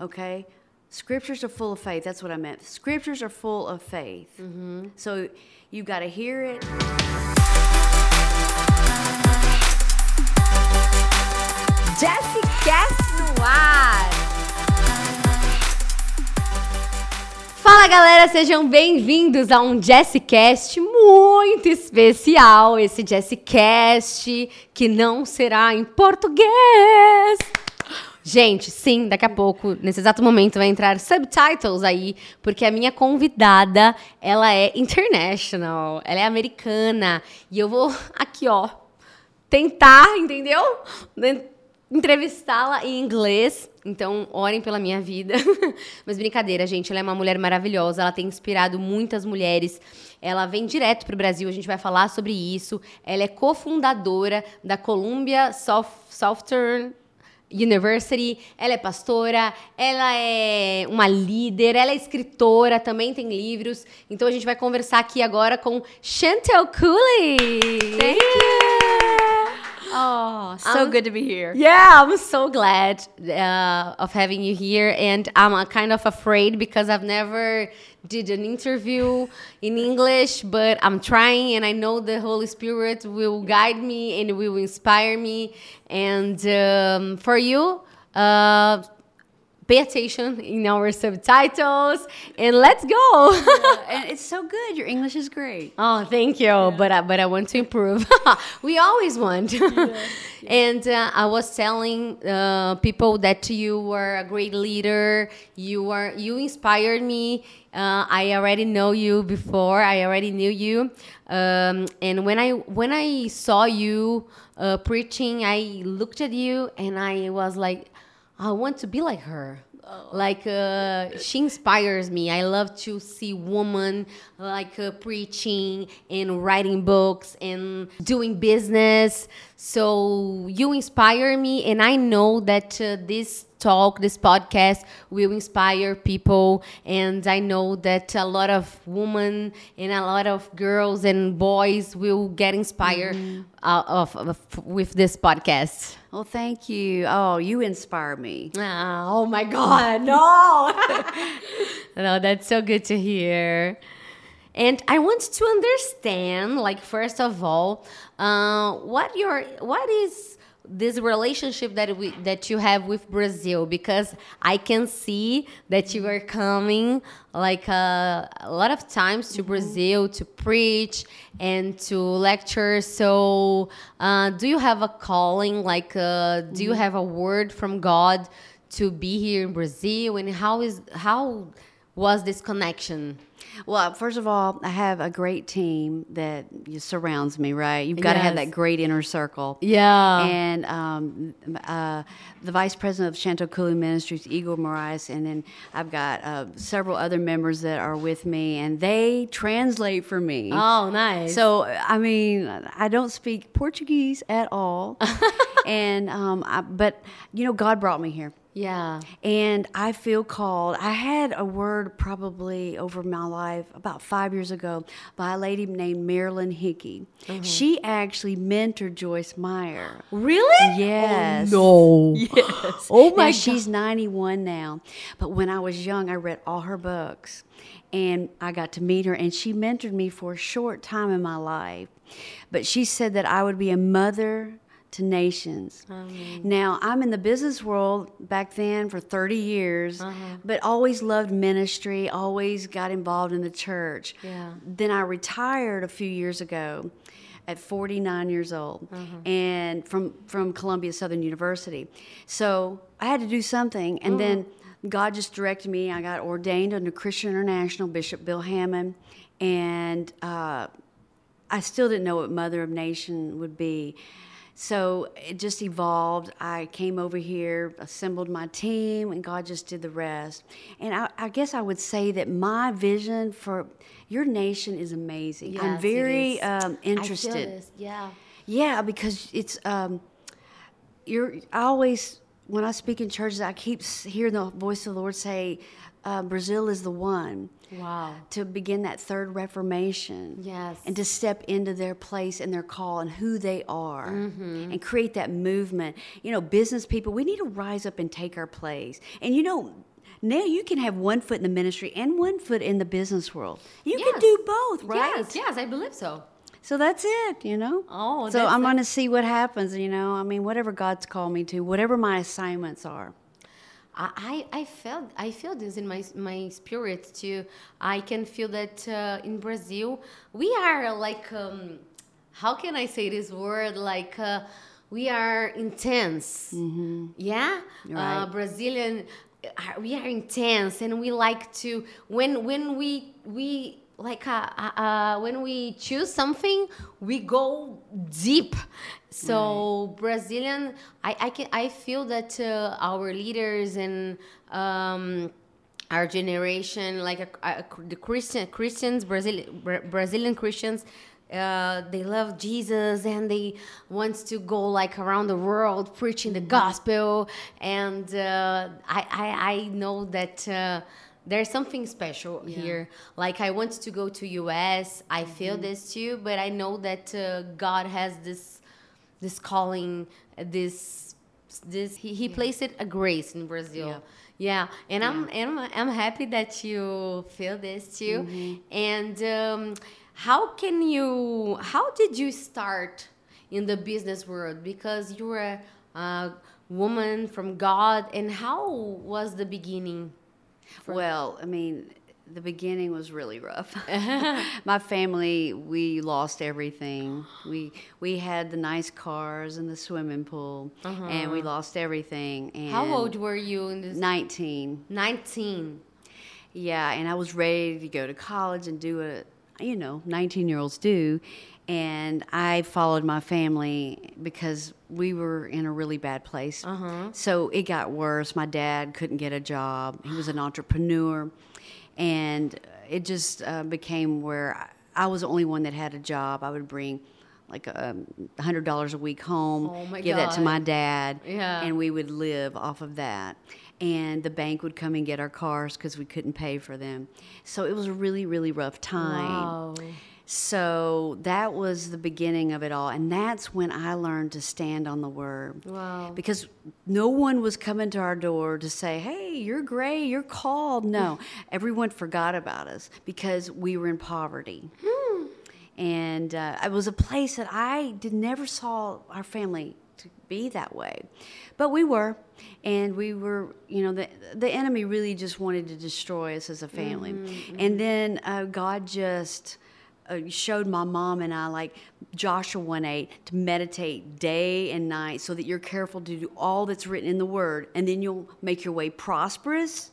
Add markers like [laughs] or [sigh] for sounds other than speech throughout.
Okay? Scriptures are full of faith. That's what I meant. Scriptures are full of faith. So you got to hear it. Jessie Cast no ar! Fala galera, sejam bem-vindos a um Jessicast muito especial. Esse Jessicast que não será em português. Gente, sim, daqui a pouco, nesse exato momento, vai entrar subtitles aí, porque a minha convidada, ela é international, ela é americana. E eu vou aqui, ó, tentar, entendeu? Ne- Entrevistá-la em inglês. Então, orem pela minha vida. [laughs] Mas brincadeira, gente. Ela é uma mulher maravilhosa. Ela tem inspirado muitas mulheres. Ela vem direto para o Brasil. A gente vai falar sobre isso. Ela é cofundadora da Columbia Soft Southern University, ela é pastora, ela é uma líder, ela é escritora, também tem livros. Então a gente vai conversar aqui agora com Chantel Cooley. Thank you. Oh, so Um, good to be here. Yeah, I'm so glad uh, of having you here, and I'm uh, kind of afraid because I've never did an interview in English, but I'm trying, and I know the Holy Spirit will guide me and will inspire me. And um, for you, uh, pay attention in our subtitles, and let's go. and it's so good. Your English is great. [laughs] Oh, thank you. But I, but I want to improve. [laughs] we always want. [laughs] and uh, I was telling uh, people that you were a great leader. You were you inspired me. Uh, I already know you before. I already knew you. Um, and when I when I saw you uh, preaching, I looked at you and I was like, I want to be like her. Like uh, she inspires me. I love to see women like uh, preaching and writing books and doing business. So you inspire me, and I know that uh, this talk, this podcast, will inspire people. And I know that a lot of women and a lot of girls and boys will get inspired uh, of, of with this podcast. Well, thank you. Oh, you inspire me. Ah, oh my God, no! [laughs] no, that's so good to hear. And I want to understand, like, first of all, uh, what your what is this relationship that we that you have with Brazil? Because I can see that you are coming like uh, a lot of times to Brazil to preach and to lecture. So, uh, do you have a calling? Like, uh, do you have a word from God to be here in Brazil? And how is how was this connection? Well, first of all, I have a great team that surrounds me, right? You've got to have that great inner circle. Yeah. And um, uh, the vice president of Chantell Cooley Ministries, Igor Moraes, and then I've got uh, several other members that are with me, and they translate for me. oh, nice. So, I mean, I don't speak Portuguese at all. [laughs] and, um, I, but, you know, God brought me here. Yeah. And I feel called. I had a word probably over my life about five years ago by a lady named Marilyn Hickey. Mm-hmm. She actually mentored Joyce Meyer. Really? Yes. Oh, no. Yes. Oh Now, my she's 91 now. But when I was young, I read all her books and I got to meet her and she mentored me for a short time in my life. But she said that I would be a mother to nations. Now, I'm in the business world back then for 30 years, uh-huh. but always loved ministry, always got involved in the church. Yeah. Then I retired a few years ago at 49 years old uh-huh. and from from Columbia Southern University. So I had to do something and uh-huh. then God just directed me. I got ordained under Christian International Bishop Bill Hamon and uh, I still didn't know what Mother of Nation would be. So it just evolved. I came over here, assembled my team, and God just did the rest. And I, I guess I would say that my vision for your nation is amazing. Yes, I'm very um, I feel interested. this, Yeah. Yeah, because it's um, you're. I always when I speak in churches, I keep hearing the voice of the Lord say, uh, "Brazil is the one." Wow. to begin that third reformation. Yes. And to step into their place and their call and who they are Mm-hmm. and create that movement. You know, business people, we need to rise up and take our place. And you know, now you can have one foot in the ministry and one foot in the business world. You Yes. can do both, right? Yes, yes, I believe so. So that's it, you know. Oh, so I'm going to see what happens. You know, I mean, whatever God's called me to, whatever my assignments are. I, I felt I feel this in my my spirit too. I can feel that uh, in Brazil we are like um, how can I say this word? Like uh, we are intense. Yeah, uh, Brazilian uh, we are intense and we like to when when we we like uh, uh, uh, when we choose something we go deep so brazilian i i can i feel that uh, our leaders and um our generation like uh, uh, the christian christians brazilian brazilian christians uh, they love Jesus and they want to go like around the world preaching the gospel. And uh, I, I, I know that uh, there's something special here. Like I want to go to US. I feel this too, but I know that uh, God has this this calling, this this he, he placed it a grace in Brazil. Yeah, and I'm and I'm, I'm happy that you feel this too. And um, how can you? How did you start in the business world? Because you were a, a woman from God, and how was the beginning? Well, I mean, the beginning was really rough. [laughs] [laughs] My family, we lost everything. We we had the nice cars and the swimming pool, and we uh-huh. lost everything. And How old were you in this? Nineteen. Nineteen. Yeah, and I was ready to go to college and do what you know, 19 year olds do. And I followed my family because we were in a really bad place. Uh-huh. So it got worse. My dad couldn't get a job, he was an entrepreneur. And it just uh, became where I, I was the only one that had a job. I would bring like a hundred dollars a week home, Oh give that to my dad, Yeah. and we would live off of that. And the bank would come and get our cars because we couldn't pay for them. So it was a really, really rough time. Wow. So that was the beginning of it all. And that's when I learned to stand on the word. Wow. Because no one was coming to our door to say, hey, you're gray, you're called. No, [laughs] everyone forgot about us because we were in poverty. And uh, it was a place that I did never saw our family to be that way. But we were. And we were, you know, the, the enemy really just wanted to destroy us as a family. And then uh, God just Uh, showed my mom and I, like Joshua 1 8, to meditate day and night so that you're careful to do all that's written in the Word, and then you'll make your way prosperous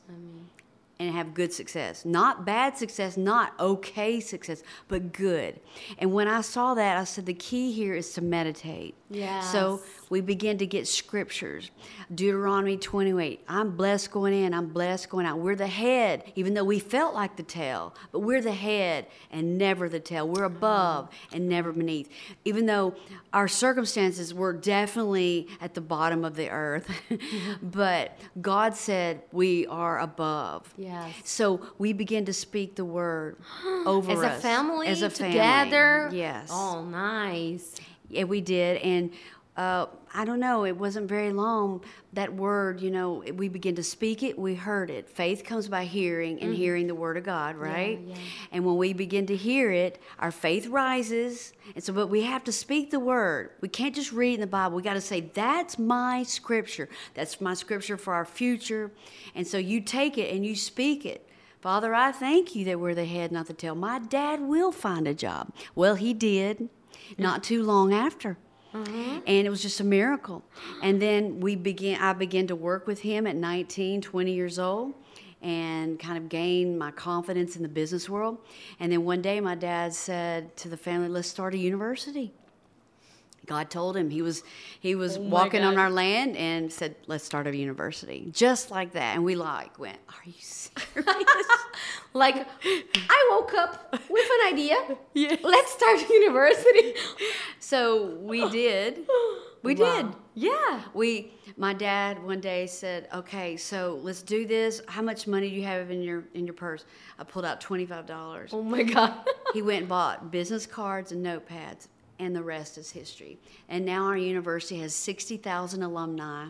and have good success. Not bad success, not okay success, but good. And when I saw that, I said the key here is to meditate. Yeah. So. We begin to get scriptures. Deuteronomy 28. I'm blessed going in, I'm blessed going out. We're the head, even though we felt like the tail, but we're the head and never the tail. We're above and never beneath. Even though our circumstances were definitely at the bottom of the earth, [laughs] but God said we are above. Yes. So we begin to speak the word [gasps] over As a family, As a family. together. Yes. Oh, nice. Yeah, we did. And uh, I don't know, it wasn't very long. That word, you know, we begin to speak it, we heard it. Faith comes by hearing and hearing the word of God, right? yeah. And when we begin to hear it, our faith rises. And so, but we have to speak the word. We can't just read in the Bible. We got to say, that's my scripture. That's my scripture for our future. And so you take it and you speak it. Father, I thank you that we're the head, not the tail. My dad will find a job. Well, he did not too long after. Mm-hmm. And it was just a miracle. And then we began I began to work with him at 19, 20 years old and kind of gain my confidence in the business world. And then one day my dad said to the family, "Let's start a university." God told him he was he was Oh walking on our land and said, "Let's start a university." Just like that. And we like went, "Are you serious?" [laughs] Like, I woke up with an idea. Yes. Let's start a university. so we did. We Wow. did. Yeah. We my dad one day said, "Okay, so let's do this. How much money do you have in your in your purse?" I pulled out $25. Oh my God. he went and bought business cards and notepads, and the rest is history. And now our university has 60,000 alumni.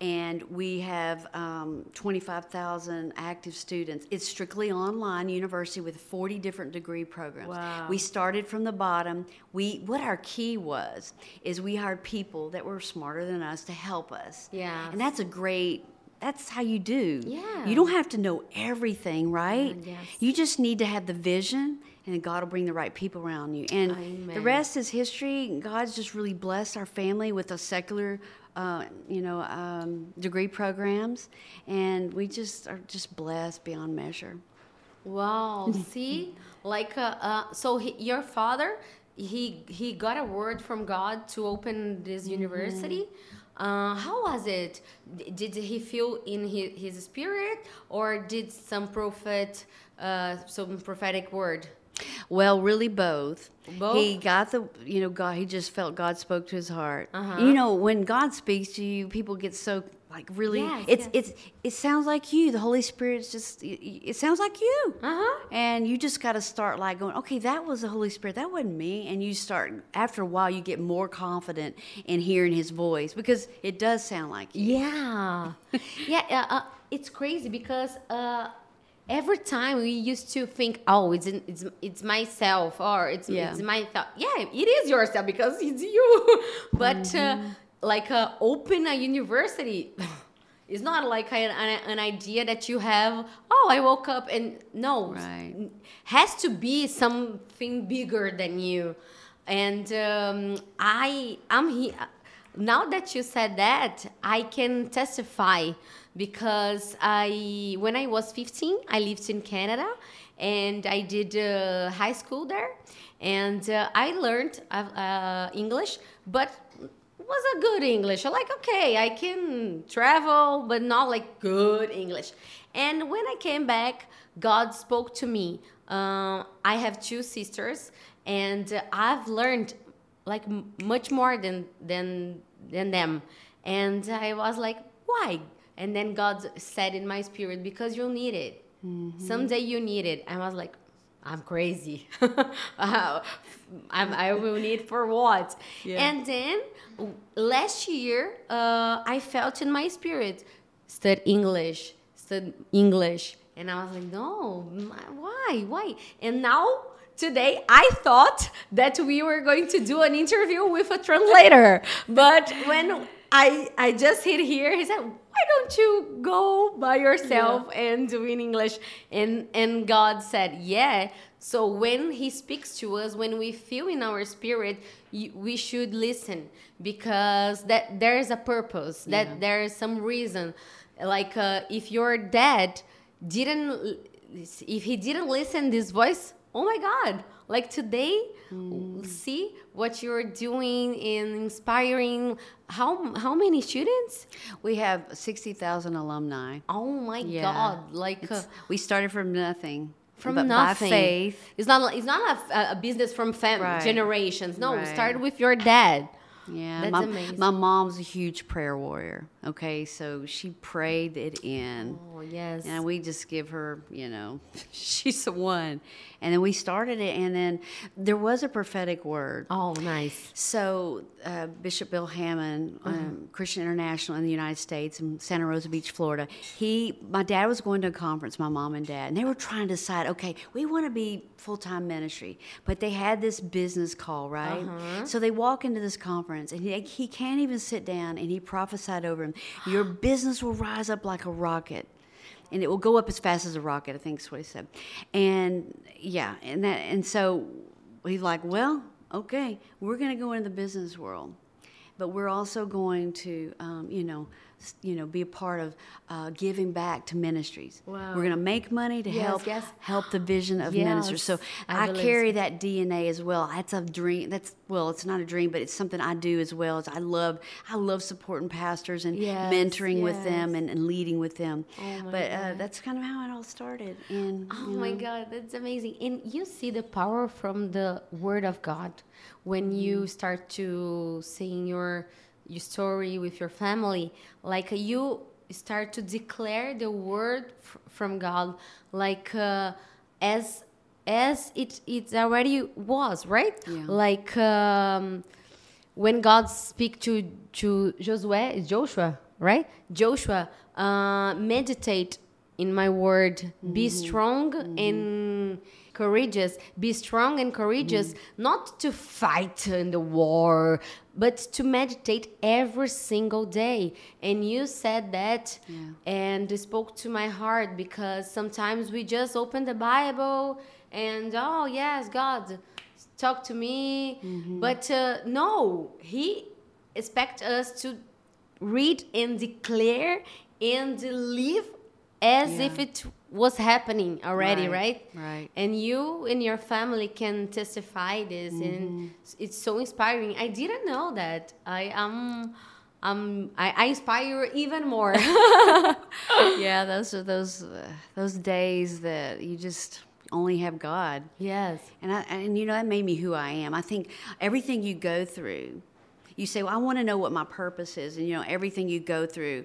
and we have um, 25,000 active students. It's strictly online university with 40 different degree programs. Wow. We started from the bottom. We what our key was is we hired people that were smarter than us to help us. Yes. and that's a great. That's how you do. Yeah. You don't have to know everything, right? yes. You just need to have the vision, and God will bring the right people around you. And the rest is history. God's just really blessed our family with a secular, uh, you know, um, degree programs, and we just are just blessed beyond measure. Wow. [laughs] See, like, uh, uh, so he, your father, he he got a word from God to open this university. Uh, how was it? Did he feel in his, his spirit, or did some prophet, uh, some prophetic word? Well, really both. Both? He got the, you know, God. He just felt God spoke to his heart. Uh-huh. You know, when God speaks to you, people get so like really. Yes, it's yes. it's it sounds like you. The Holy Spirit's just. It, it sounds like you. Uh huh. And you just got to start like going, okay, that was the Holy Spirit. That wasn't me. And you start after a while, you get more confident in hearing His voice because it does sound like you. Yeah, [laughs] yeah. Uh, uh, it's crazy because uh, every time we used to think, oh, it's it's it's myself or it's Yeah. it's my thought. Yeah, it is yourself because it's you. [laughs] but uh, like uh, open a university. [sighs] It's not like an, an, an idea that you have. Oh, I woke up and no, Right. has to be something bigger than you. And um, I, I'm here. Now that you said that, I can testify because I, when I was 15, I lived in Canada and I did uh, high school there, and uh, I learned uh, uh, English, but was a good English. Like, okay, I can travel, but not like good English. And when I came back, God spoke to me. Uh, I have two sisters, and I've learned like much more than than than them. And I was like, why? And then God said in my spirit, because you'll need it. Someday you need it. And I was like, I'm crazy. [laughs] I'm, I will need for what? Yeah. And then last year, uh, I felt in my spirit, study English, study English. And I was like, no, why? Why? And now, today, I thought that we were going to do an interview with a translator. But when I, I just hit here, he said, why don't you go by yourself and do in English? And, and God said, yeah. So when he speaks to us, when we feel in our spirit, we should listen because that there is a purpose, that Yeah. there is some reason. Like uh, if your dad didn't, if he didn't listen this voice, oh my God! Like today, see what you're doing in inspiring. How how many students? We have 60,000 alumni. Oh my Yeah. God! Like. Uh, we started from nothing. from but nothing. By faith. It's not. It's not a, a business from fam- Right. generations. No, Right. start with your dad. Yeah, That's my, amazing. my mom's a huge prayer warrior. Okay, so she prayed it in. Oh yes. And we just give her, you know, [laughs] she's the one. And then we started it, and then there was a prophetic word. oh nice. So uh, Bishop Bill Hamon, Uh-huh. um, Christian International in the United States in Santa Rosa Beach, Florida. He, my dad was going to a conference, my mom and dad, and they were trying to decide, okay, we want to be full time ministry, but they had this business call, right? Uh-huh. So they walk into this conference, and he, he can't even sit down, and he prophesied over him, your business will rise up like a rocket and it will go up as fast as a rocket. I think is what he said. And yeah, and that and so he's like, well, okay, we're going to go into the business world, but we're also going to, um, you know. You know, be a part of uh, giving back to ministries. Wow. We're going to make money to Yes, help yes. help the vision of ministers. So I I, carry so. that DNA as well. That's a dream. That's well, it's not a dream, but it's something I do as well. Is I love I love supporting pastors and Yes, mentoring with them and, and leading with them. Oh but uh, that's kind of how it all started. And Oh you my God, that's amazing. And you see the power from the Word of God when Mm-hmm. you start to sing your your story with your family. Like uh, you start to declare the word from God, like uh, as as it it already was, right? Yeah. Like um, when God speak to to Josué, Joshua, right? Joshua, uh, meditate in my word. Be strong and courageous. Be strong and courageous, not to fight in the war, but to meditate every single day. And you said that and it spoke to my heart because sometimes we just open the Bible and, oh, yes, God, talk to me. But uh, no, He expects us to read and declare and live as Yeah. if it was happening already, Right, right? right. And you and your family can testify this, Mm-hmm. and it's so inspiring. I didn't know that. I am. Um, I, I inspire even more. [laughs] [laughs] yeah, those are those uh, those days that you just only have God. yes. And I and you know that made me who I am. I think everything you go through, you say, "Well, I want to know what my purpose is," and you know everything you go through,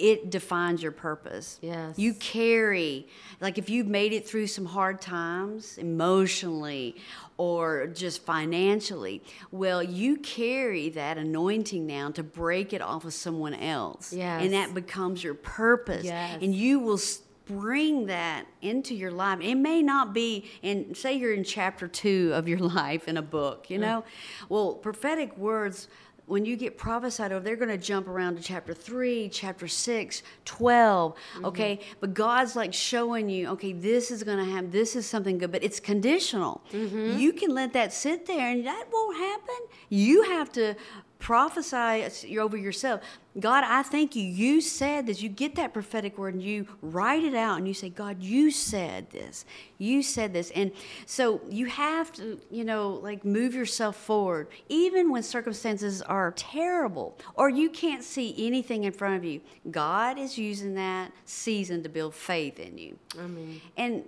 it defines your purpose. Yes. You carry, like if you've made it through some hard times emotionally or just financially, well, you carry that anointing now to break it off of someone else. Yes. And that becomes your purpose. Yes. And you will bring that into your life. It may not be in, say, you're in chapter two of your [laughs] life in a book, you mm. know? Well, prophetic words, when you get prophesied over, they're going to jump around to chapter three, chapter six, 12, mm-hmm. okay? But God's like showing you, okay, this is going to happen, this is something good, but it's conditional. Mm-hmm. You can let that sit there and that won't happen. You have to prophesy over yourself. God, I thank you. You said this. You get that prophetic word and you write it out and you say, God, you said this. You said this. And so you have to, you know, like move yourself forward, even when circumstances are terrible or you can't see anything in front of you. God is using that season to build faith in you. Amen. And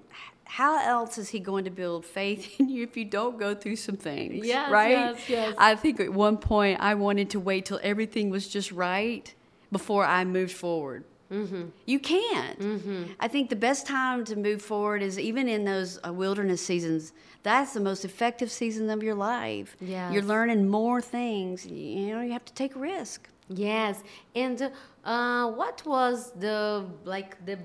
how else is he going to build faith in you if you don't go through some things? Yes, right? yes, yes. I think at one point I wanted to wait till everything was just right before I moved forward. Mm-hmm. You can't. Mm-hmm. I think the best time to move forward is even in those uh, wilderness seasons. That's the most effective season of your life. Yes. You're learning more things. You know, you have to take a risk. Yes, and uh, what was the like the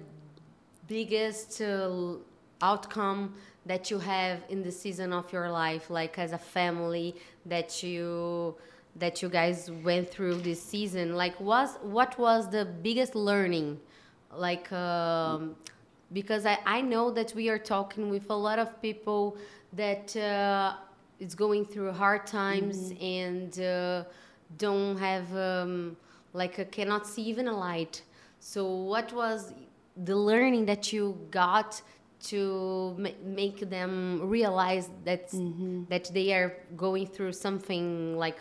biggest uh, outcome that you have in the season of your life, like as a family that you that you guys went through this season? Like, was what was the biggest learning? Like, um, because I I know that we are talking with a lot of people that uh, is going through hard times and. Uh, don't have um, like a, cannot see even a light so what was the learning that you got to ma- make them realize that that they are going through something like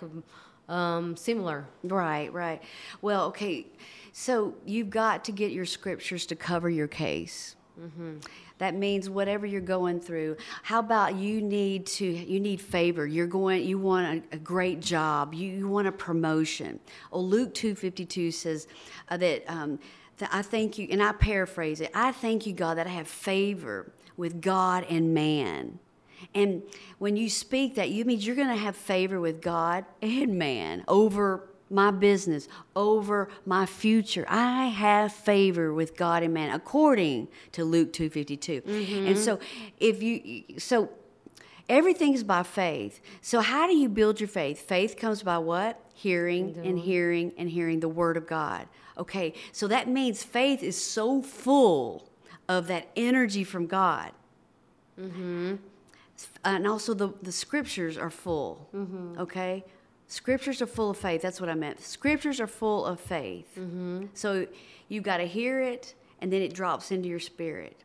um, similar Right, right. Well, okay. So you've got to get your scriptures to cover your case. That means whatever you're going through. How about you need to you need favor. You're going you want a, a great job. You, you want a promotion. Oh, Luke two fifty two says uh, that. Um, that I thank you, and I paraphrase it. I thank you, God, that I have favor with God and man. And when you speak that, you means you're going to have favor with God and man over my business, over my future. I have favor with God and man according to Luke 252. And so if you so everything's by faith. So how do you build your faith? Faith comes by what? Hearing and hearing and hearing the word of God. Okay. So that means faith is so full of that energy from God and also the, the scriptures are full mm-hmm. okay? Scriptures are full of faith. That's what i meant. Scriptures are full of faith. Mm-hmm. So you got to hear it and then it drops into your spirit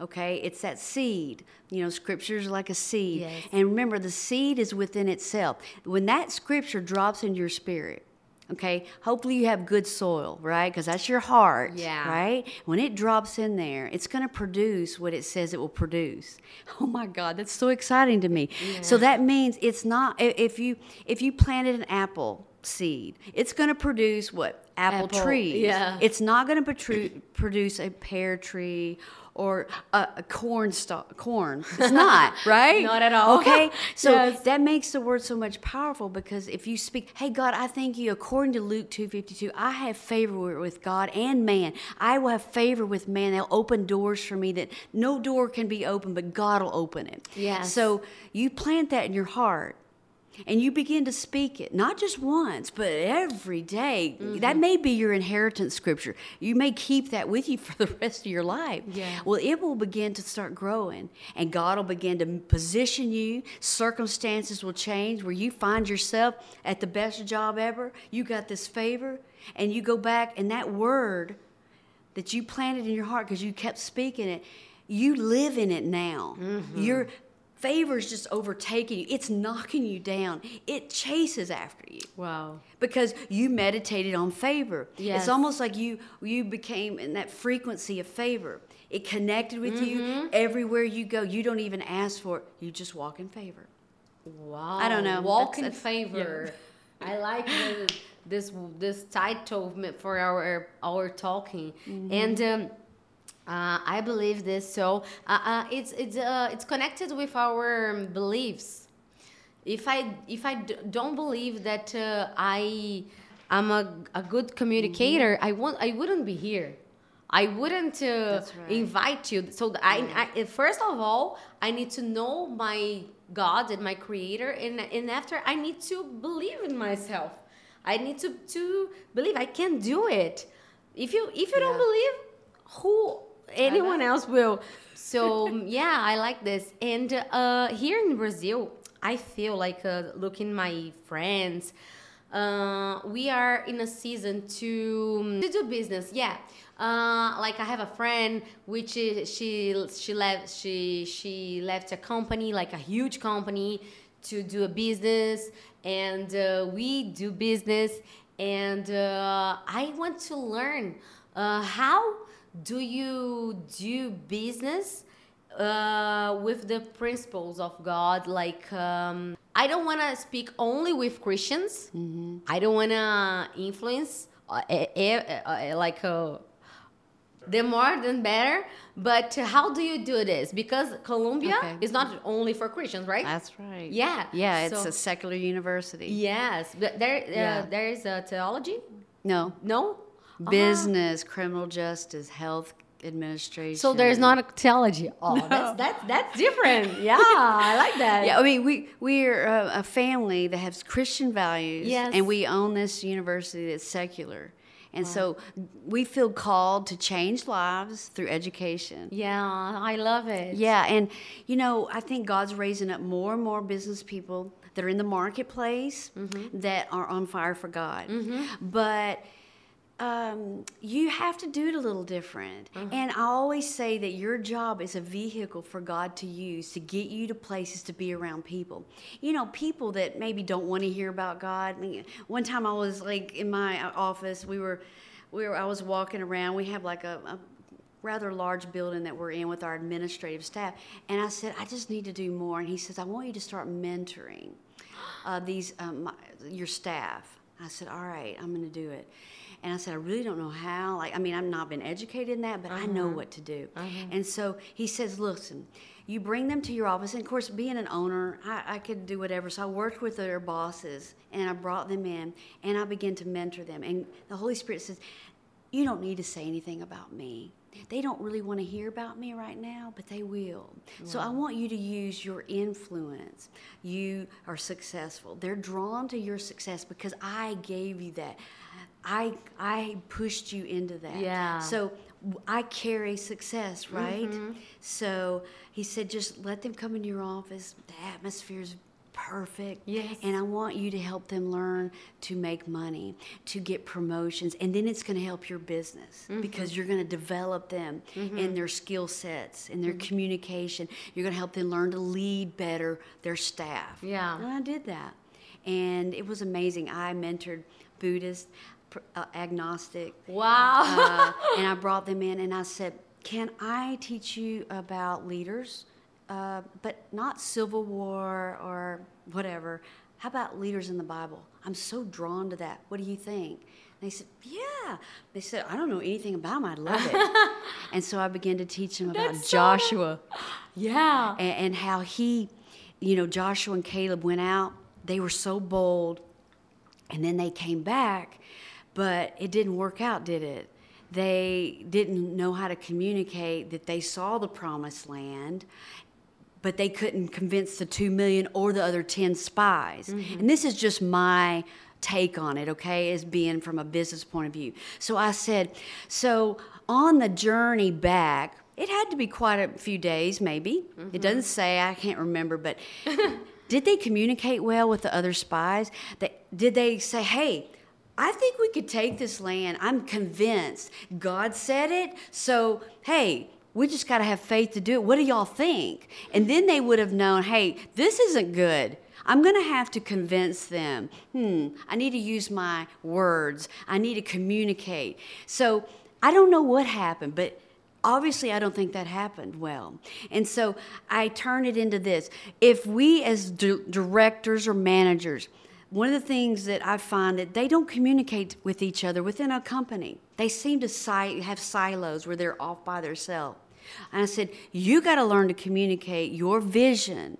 okay? It's that seed. You know scriptures are like a seed. Yes. and remember the seed is within itself. When that scripture drops into your spirit okay hopefully you have good soil right because that's your heart Yeah. right when it drops in there it's going to produce what it says it will produce [laughs] oh my god that's so exciting to me so that means it's not if you if you planted an apple seed. It's going to produce what? Apple, Apple, trees. yeah. It's not going to protru- produce a pear tree or a, a corn stalk. Corn. It's not, [laughs] right? Not at all. Okay. [laughs] So Yes. that makes the word so much powerful because if you speak, hey God, I thank you. According to Luke two fifty two, I have favor with God and man. I will have favor with man. They'll open doors for me that no door can be open, but God will open it. Yeah. So you plant that in your heart. And you begin to speak it, not just once, but every day. That mm-hmm. may be your inheritance scripture. You may keep that with you for [laughs] the rest of your life. Yeah. Well, it will begin to start growing, and God will begin to position you. Circumstances will change where you find yourself at the best job ever. You got this favor, and you go back, and that word that you planted in your heart because you kept speaking it, you live in it now. Mm-hmm. Your favor is just overtaking you, it's knocking you down, it chases after you Wow. because you meditated on favor. Yes. It's almost like you you became in that frequency of favor. It connected with Mm-hmm. you everywhere you go. You don't even ask for it. You just walk in favor. Wow. I don't know. Walk That's- in that's- [laughs] favor. I like the, this this title for our our talking, Mm-hmm. and um, uh, I believe this. So uh, uh, it's it's uh, it's connected with our um, beliefs. If I if I d- don't believe that uh, I am a, a good communicator, I won't I wouldn't be here. I wouldn't uh, right. invite you. So I, I first of all, I need to know my God and my Creator, and and after I need to believe in myself. I need to to believe I can do it. If you if you don't believe, who anyone else will. So [laughs] yeah, I like this. And uh, here in Brazil, I feel like uh, looking my friends. Uh, we are in a season to to do business. Yeah, uh, like I have a friend which is, she she left she she left a company like a huge company to do a business, and uh, we do business. And uh, I want to learn uh, how do you do business uh, with the principles of God. Like, um, I don't want to speak only with Christians. I don't want to influence, uh, uh, like, uh, the more than better. But how do you do this? Because Columbia Okay. is not only for Christians, right? That's right. Yeah. Yeah, it's So- a secular university. yes, but there, uh, Yeah. there is a theology. No. No. Ah. Business, criminal justice, health administration. So there's not a theology. Oh, that's that's that's different. [laughs] Yeah, I like that. Yeah, I mean, we we're a, a family that has Christian values, Yes. and we own this university that's secular, and so we feel called to change lives through education. Yeah, I love it. Yeah, and you know, I think God's raising up more and more business people that are in the marketplace Mm-hmm. that are on fire for God. But um, you have to do it a little different. Uh-huh. And I always say that your job is a vehicle for God to use to get you to places to be around people. You know, people that maybe don't want to hear about God. I mean, One time I was like in my office, we were, we were, I was walking around. We have like a, a rather large building that we're in with our administrative staff. And I said, I just need to do more. And he says, I want you to start mentoring uh, these um, my, your staff. I said, all right, I'm going to do it. And I said, I really don't know how. Like, I mean, I've not been educated in that, but I know uh-huh. what to do. Uh-huh. And so he says, listen, you bring them to your office. And of course, being an owner, I, I could do whatever. So I worked with their bosses and I brought them in and I began to mentor them. And the Holy Spirit says, you don't need to say anything about me. They don't really want to hear about me right now, but they will. So I want you to use your influence. You are successful. They're drawn to your success because I gave you that. I I pushed you into that. Yeah. So I carry success, right? Mm-hmm. So he said, just let them come into your office. The atmosphere is perfect. Yes. And I want you to help them learn to make money, to get promotions, and then it's going to help your business Mm-hmm. because you're going to develop them in their skill sets, in Mm-hmm. their communication. You're going to help them learn to lead better their staff. Yeah. And I did that. And it was amazing. I mentored Buddhist, uh, agnostic, Wow. uh, and I [laughs] brought them in and I said, Can I teach you about leaders? Uh, but not Civil War or whatever. how about leaders in the Bible? I'm so drawn to that. What do you think? And they said, Yeah. They said, I don't know anything about him. I love it. [laughs] and so I began to teach them about That's so Joshua [gasps] Yeah. and, and how he, you know, Joshua and Caleb went out. They were so bold, and then they came back, but it didn't work out, did it? They didn't know how to communicate that they saw the promised land, but they couldn't convince the two million or the other 10 spies. Mm-hmm. And this is just my take on it, okay, as being from a business point of view. So I said, so on the journey back, it had to be quite a few days, maybe. It mm-hmm. doesn't say, I can't remember, but [laughs] did they communicate well with the other spies? They, did they say, hey, I think we could take this land. I'm convinced. God said it. So, hey, we just got to have faith to do it. What do y'all think? And then they would have known, hey, this isn't good. I'm going to have to convince them. Hmm, I need to use my words. I need to communicate. So, I don't know what happened, but obviously i don't think that happened well and so i turn it into this if we as di- directors or managers one of the things that i find that they don't communicate with each other within a company they seem to si- have silos where they're off by themselves and i said you got to learn to communicate your vision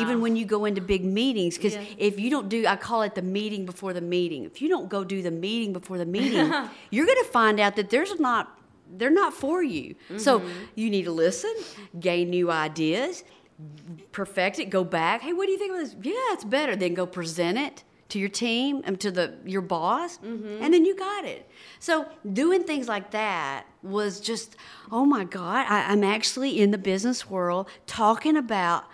even when you go into big meetings because Yeah. if you don't do i call it the meeting before the meeting if you don't go do the meeting before the meeting [laughs] you're going to find out that there's not they're not for you. So Mm-hmm. you need to listen, gain new ideas, perfect it, go back. Hey, what do you think of this? Yeah, it's better. Then go present it to your team and to the your boss, Mm-hmm. and then you got it. So doing things like that was just, oh my God, I, I'm actually in the business world talking about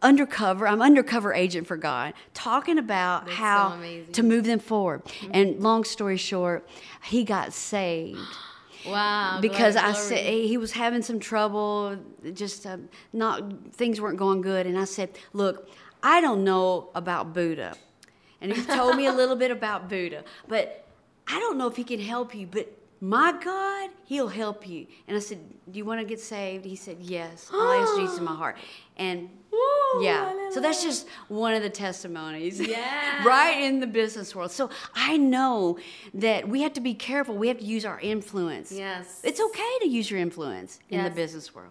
undercover. I'm undercover agent for God, talking about That's how amazing. to move them forward. And long story short, he got saved [gasps] Wow. because glory, I said he was having some trouble, just uh, not things weren't going good, and I said, "Look, I don't know about Buddha," and he told me a little bit about Buddha, but I don't know if he can help you, but. My God, He'll help you. And I said, Do you want to get saved? He said, Yes. I'll ask Jesus in my heart. And Woo, yeah, so that's just one of the testimonies. [laughs] Yeah. right in the business world. So I know that we have to be careful. We have to use our influence. Yes. It's okay to use your influence in the business world.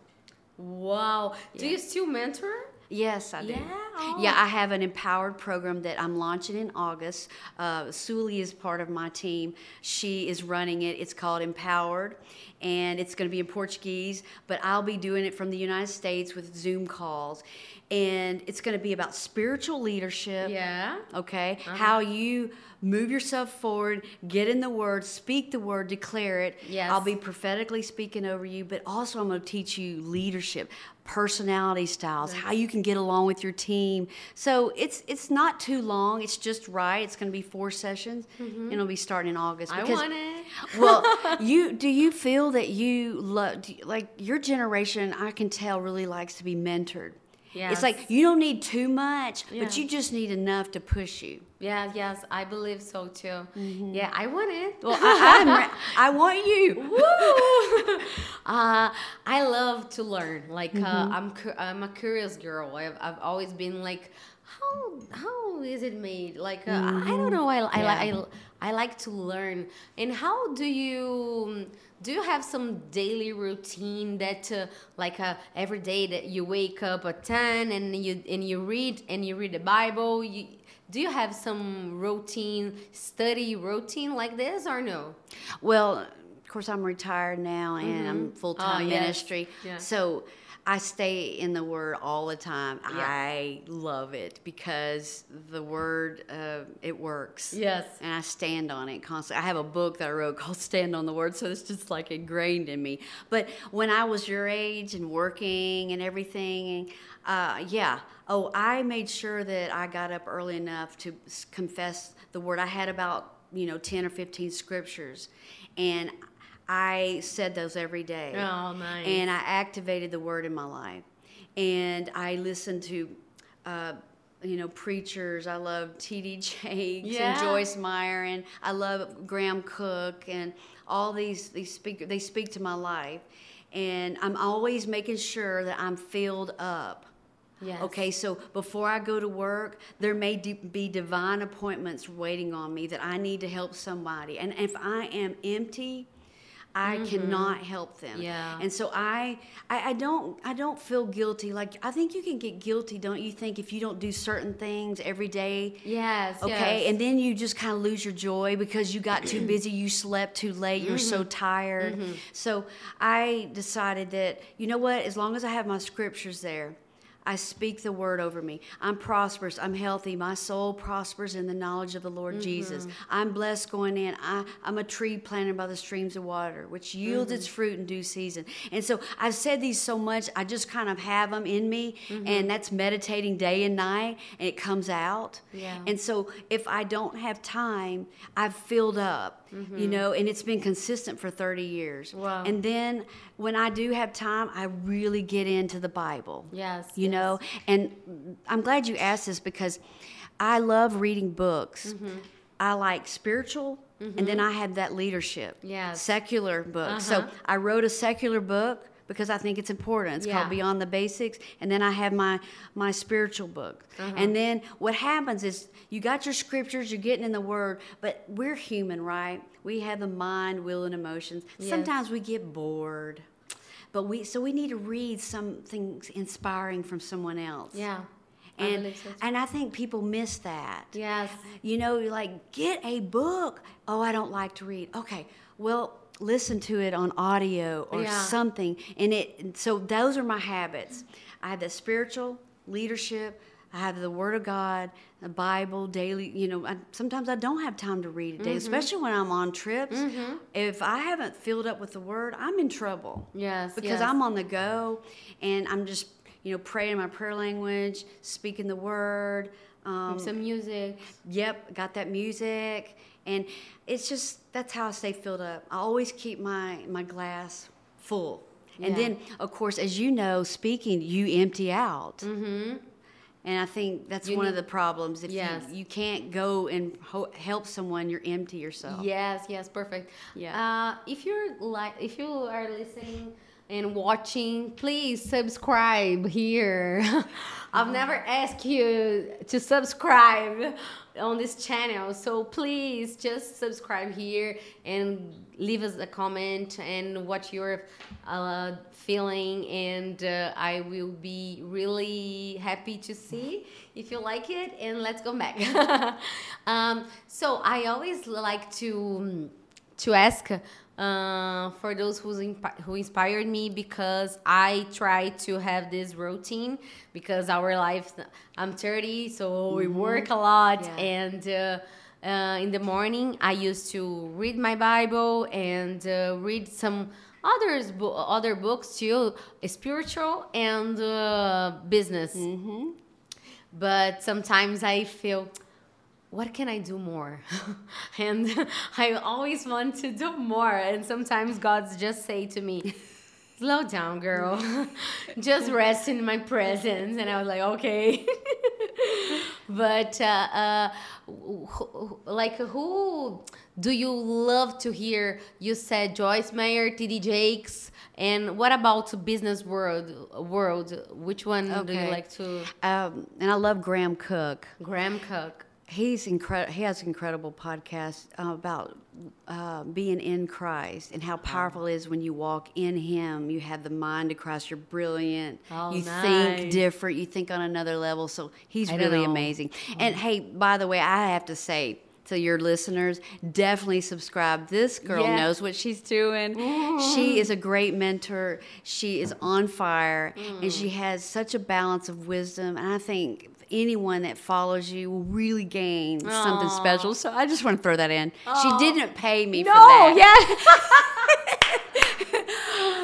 Wow. Do you still mentor? Yes, I do. Yeah? Oh. Yeah, I have an empowered program that I'm launching in August. Uh, Suli is part of my team. She is running it. It's called Empowered, and it's going to be in Portuguese, but I'll be doing it from the United States with Zoom calls. And it's going to be about spiritual leadership. Yeah. Okay? How you move yourself forward, get in the word, speak the word, declare it. Yes. I'll be prophetically speaking over you, but also I'm going to teach you leadership, personality styles, how you can get along with your team. So it's it's not too long. It's just right. It's going to be four sessions, and it'll be starting in August. I want it. [laughs] well, [laughs] you do you feel that you love you- like your generation? I can tell really likes to be mentored. Yes. It's like you don't need too much, Yeah. but you just need enough to push you. Yeah, yes, I believe so too. Yeah, I want it. Well, I, [laughs] I want you. Woo! [laughs] uh, I love to learn. Like Mm-hmm. uh, I'm, cu- I'm a curious girl. I've, I've always been like, how how is it made? Like uh, I don't know. I I, Mm-hmm. Yeah. I I like to learn. And how do you do? You have some daily routine that uh, like uh, every day that you wake up at ten and you and you read and you read the Bible. You, do you have some routine, study routine like this or no? Well, of course, I'm retired now and I'm full time Oh, yes. ministry. Yeah. So I stay in the Word all the time. Yeah. I love it because the Word, uh, it works. Yes. And I stand on it constantly. I have a book that I wrote [laughs] called Stand on the Word, so it's just like ingrained in me. But when I was your age and working and everything, uh, yeah. Oh, I made sure that I got up early enough to confess the Word. I had about, you know, 10 or 15 scriptures. And I said those every day. Oh, nice. And I activated the word in my life. And I listened to, uh, you know, preachers. I love T.D. [laughs] Jakes Yeah. and Joyce Meyer, and I love Graham Cooke, and all these these speak they speak to my life, and I'm always making sure that I'm filled up Yes. Okay, so before I go to work, there may d- be divine appointments waiting on me that I need to help somebody. And if I am empty, I cannot help them. Mm-hmm. Yeah. And so I, I I don't I don't feel guilty. Like I think you can get guilty, don't you think, if you don't do certain things every day? Yes. Okay, yes. and then you just kind of lose your joy because you got too busy, you slept too late, you're so Mm-hmm. tired. So I decided that, you know what, as long as I have my scriptures there, I speak the word over me. I'm prosperous. I'm healthy. My soul prospers in the knowledge of the Lord Mm-hmm. Jesus. I'm blessed going in. I, I'm a tree planted by the streams of water, which yields its Mm-hmm. fruit in due season. And so I've said these so much, I just kind of have them in me, Mm-hmm. and that's meditating day and night, and it comes out. Yeah. And so if I don't have time, I've filled up, you know, and it's been consistent for 30 years. Mm-hmm. Wow. And then when I do have time, I really get into the Bible. Yes, You yes. know, and I'm glad you asked this because I love reading books. Mm-hmm. I like spiritual, and then I have that leadership. Yes. Secular book. Uh-huh. So I wrote a secular book because I think it's important. It's Yeah. called Beyond the Basics, and then I have my my spiritual book. Uh-huh. And then what happens is you got your scriptures, you're getting in the Word, but we're human, right? We have the mind, will, and emotions. Yes. Sometimes we get bored, but we so we need to read something inspiring from someone else. Yeah. And so and I think people miss that. Yes. You know, you're like get a book. Oh, I don't like to read. Okay, well, listen to it on audio or Yeah. something. And it. and So those are my habits. I have the spiritual leadership. I have the Word of God, the Bible, daily. You know, I, sometimes I don't have time to read a day, Mm-hmm. especially when I'm on trips. If I haven't filled up with the Word, I'm in trouble Yes. because yes. I'm on the go and I'm just you know praying my prayer language, speaking the word. Um, some music. yep, got that music, and it's just that's how I stay filled up. I always keep my my glass full, and Yeah. then of course, as you know, speaking you empty out. Mm-hmm. And I think that's You one of the problems. If Yes. you, you can't go and ho- help someone, you're empty yourself. Yes, yes, perfect. Yeah. Uh, if you're like, if you are listening and watching, please subscribe here. [laughs] I've never asked you to subscribe on this channel, so please just subscribe here and leave us a comment and what you're uh, feeling, and uh, I will be really happy to see if you like it. And let's go back. [laughs] um, so I always like to to ask uh, for those who's impi- who inspired me because I try to have this routine because our life I'm 30 so we work a lot Yeah. and uh, uh, in the morning I used to read my Bible and uh, read some others bo- other books too spiritual and uh, business. But sometimes I feel what can I do more? [laughs] and [laughs] I always want to do more. And sometimes God's just say to me, slow down, girl. [laughs] just rest in my presence. And I was like, okay. but, uh, uh, like, who do you love to hear? You said Joyce Meyer, TD Jakes. And what about business world? World, which one do you like to? Um, and I love Graham Cooke. Graham Cooke. He's incredible. He has an incredible podcast uh, about uh, being in Christ and how powerful it is when you walk in Him. You have the mind of Christ. You're brilliant. Oh, you nice. think different. You think on another level. So he's I really amazing. And hey, by the way, I have to say to your listeners, definitely subscribe. This girl Yeah. knows what she's doing. She is a great mentor. She is on fire, and she has such a balance of wisdom. And I think anyone that follows you will really gain something special. So I just want to throw that in. Aw. She didn't pay me No, for that. yeah. [laughs]